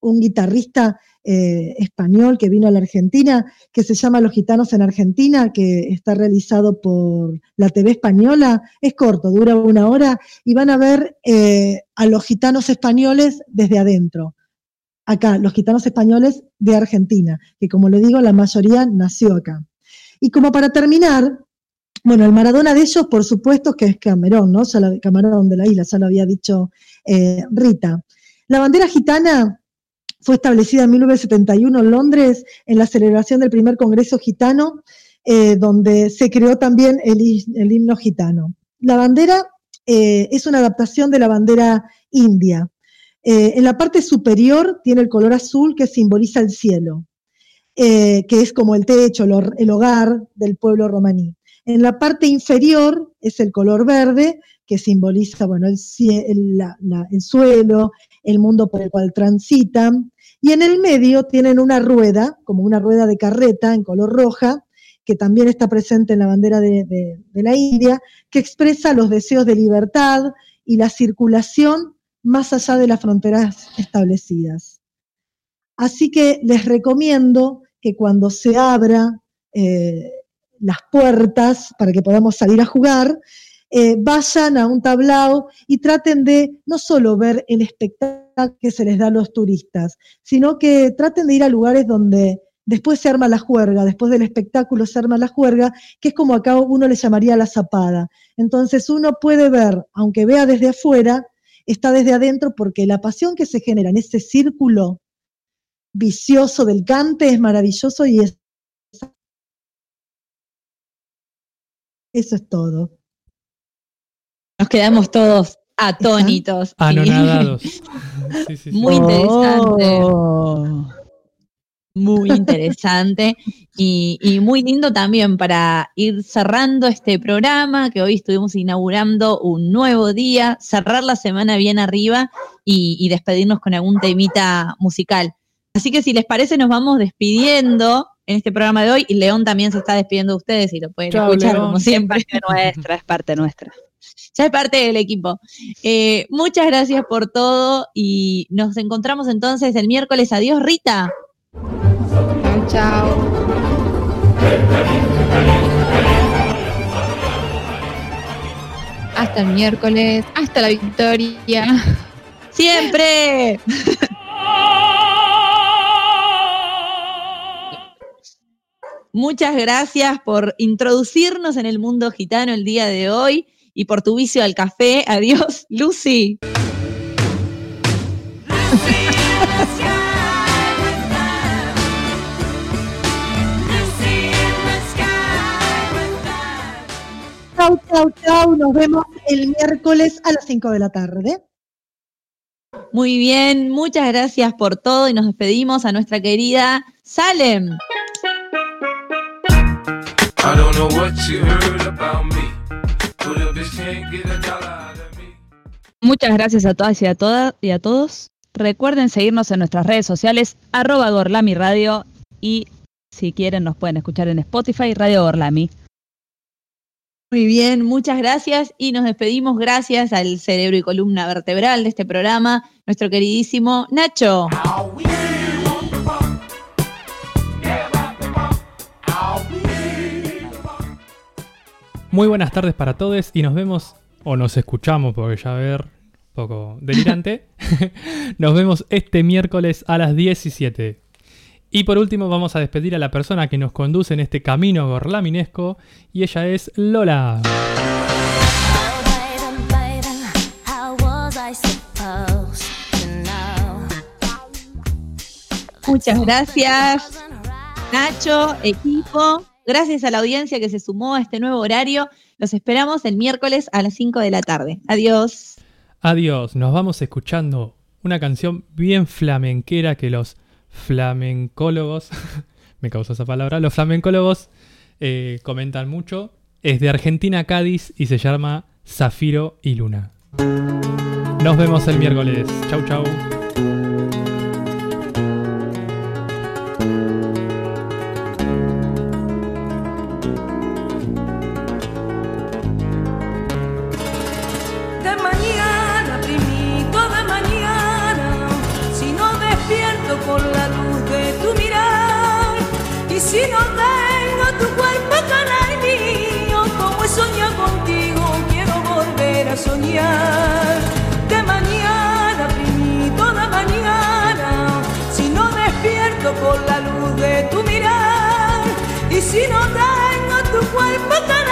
un guitarrista eh, español que vino a la Argentina, que se llama Los Gitanos en Argentina, que está realizado por la TV española. Es corto, dura una hora, y van a ver eh, a los gitanos españoles desde adentro. Acá, los gitanos españoles de Argentina, que como le digo, la mayoría nació acá. Y como para terminar, bueno, el Maradona de ellos, por supuesto, que es Camerón, ¿no? Ya Camarón de la isla, ya lo había dicho eh, Rita. La bandera gitana fue establecida en 1971 en Londres en la celebración del primer Congreso Gitano, eh, donde se creó también el, hi- el himno gitano. La bandera eh, es una adaptación de la bandera india. Eh, en la parte superior tiene el color azul que simboliza el cielo, que es como el techo, el hogar del pueblo romaní. En la parte inferior es el color verde, que simboliza bueno, el, el- suelo, el mundo por el cual transitan. Y en el medio tienen una rueda, como una rueda de carreta en color roja, que también está presente en la bandera de, de- de la India, que expresa los deseos de libertad y la circulación más allá de las fronteras establecidas. Así que les recomiendo que cuando se abra eh, las puertas para que podamos salir a jugar, eh, vayan a un tablao y traten de no solo ver el espectáculo que se les da a los turistas, sino que traten de ir a lugares donde después se arma la juerga, después del espectáculo se arma la juerga, que es como acá uno le llamaría la zapada. Entonces uno puede ver, aunque vea desde afuera, está desde adentro porque la pasión que se genera en ese círculo vicioso del cante es maravilloso y es... Eso es todo. Nos quedamos todos atónitos. Anonadados. Sí, sí, sí. Muy interesante. Oh. Muy interesante y, y muy lindo también para ir cerrando este programa que hoy estuvimos inaugurando un nuevo día, cerrar la semana bien arriba y, y despedirnos con algún temita musical. Así que si les parece nos vamos despidiendo en este programa de hoy y León también se está despidiendo de ustedes y lo pueden escuchar León. como siempre. Es parte nuestra, es parte nuestra. Ya es parte del equipo. Eh, muchas gracias por todo y nos encontramos entonces el miércoles. Adiós, Rita. Chao, chao. Hasta el miércoles, hasta la victoria. Siempre. Muchas gracias por introducirnos en el mundo gitano el día de hoy y por tu vicio al café. Adiós, Lucy. Chau, chau, chau. Nos vemos el miércoles a las 5 de la tarde. Muy bien, muchas gracias por todo y nos despedimos a nuestra querida Salem. I don't know what you heard about me, but a bitch can't get a dollar out of me. Muchas gracias a todas y a todas y a todos. Recuerden seguirnos en nuestras redes sociales, arroba Gorlami Radio y si quieren nos pueden escuchar en Spotify, Radio Gorlami. Muy bien, muchas gracias y nos despedimos gracias al cerebro y columna vertebral de este programa, nuestro queridísimo Nacho. Muy buenas tardes para todos y nos vemos, o nos escuchamos, porque ya ver, poco delirante. nos vemos este miércoles a las 17. Y por último vamos a despedir a la persona que nos conduce en este camino gorlaminesco y ella es Lola. Muchas gracias, Nacho, equipo. Gracias a la audiencia que se sumó a este nuevo horario. Los esperamos el miércoles a las 5 de la tarde. Adiós. Adiós, nos vamos escuchando una canción bien flamenquera que los flamencólogos, me causó esa palabra, los flamencólogos eh, comentan mucho. Es de Argentina Cádiz y se llama Zafiro y Luna. Nos vemos el miércoles. Chau, chau. Si no tengo tu cuerpo al mío, como he soñado contigo, quiero volver a soñar. De mañana, primito, de mañana, si no despierto con la luz de tu mirar, y si no tengo tu cuerpo tan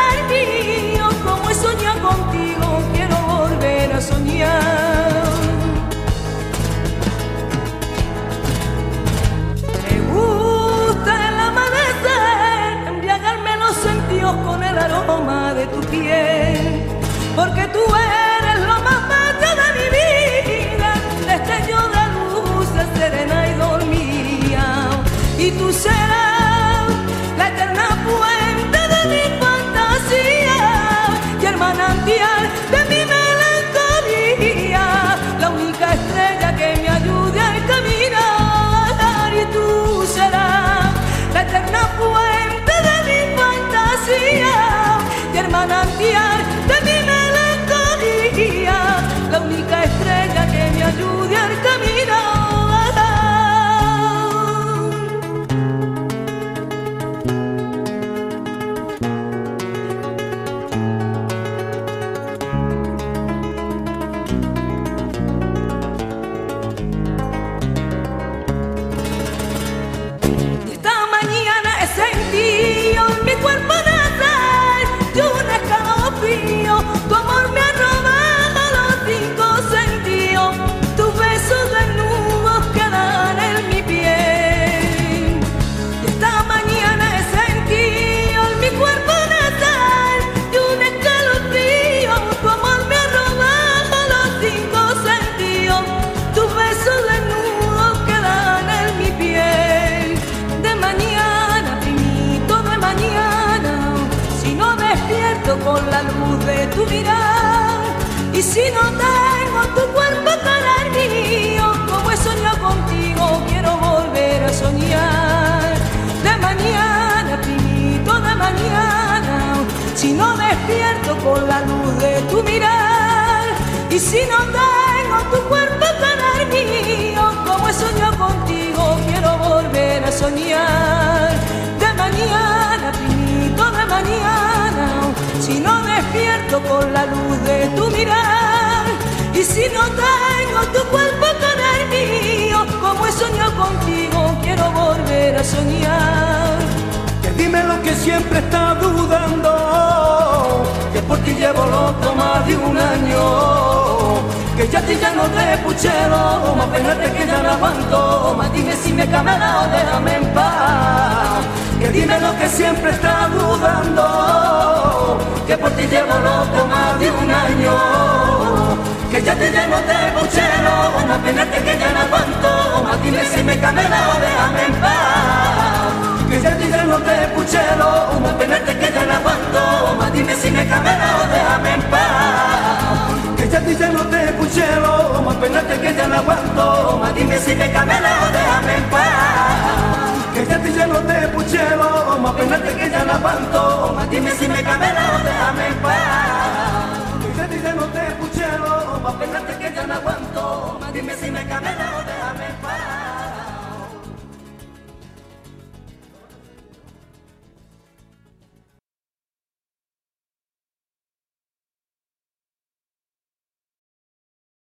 aroma de tu piel, porque tú eres lo más bello de mi vida, destello de luz, serena y dormía, y tú serás de con la luz de tu mirar. Y si no tengo tu cuerpo para el mío, como he soñado contigo, quiero volver a soñar. De mañana, pinito, de mañana, si no despierto con la luz de tu mirar. Y si no tengo tu cuerpo con el mío, como he soñado contigo, quiero volver a soñar. Dime lo que siempre está dudando, por ti llevo loco más de un año, que ya te no te puchero, más penarte que ya no aguanto, más dime si me camela o déjame en paz. Que dime lo que siempre está dudando, que por ti llevo loco más de un año, que ya te lleno de puchero, más penarte que ya no aguanto, más dime si me camela o déjame en paz. Que ya te lleno de puchero, más penarte que ya no aguanto, más dime si me camela o déjame en paz. Que ya te lleno de puchero, más penarte que ya no aguanto, más dime si me camela o déjame en paz. Que ya te lleno de puchero, más penarte que ya no aguanto, más dime si me camela o déjame en paz. Te puchero, no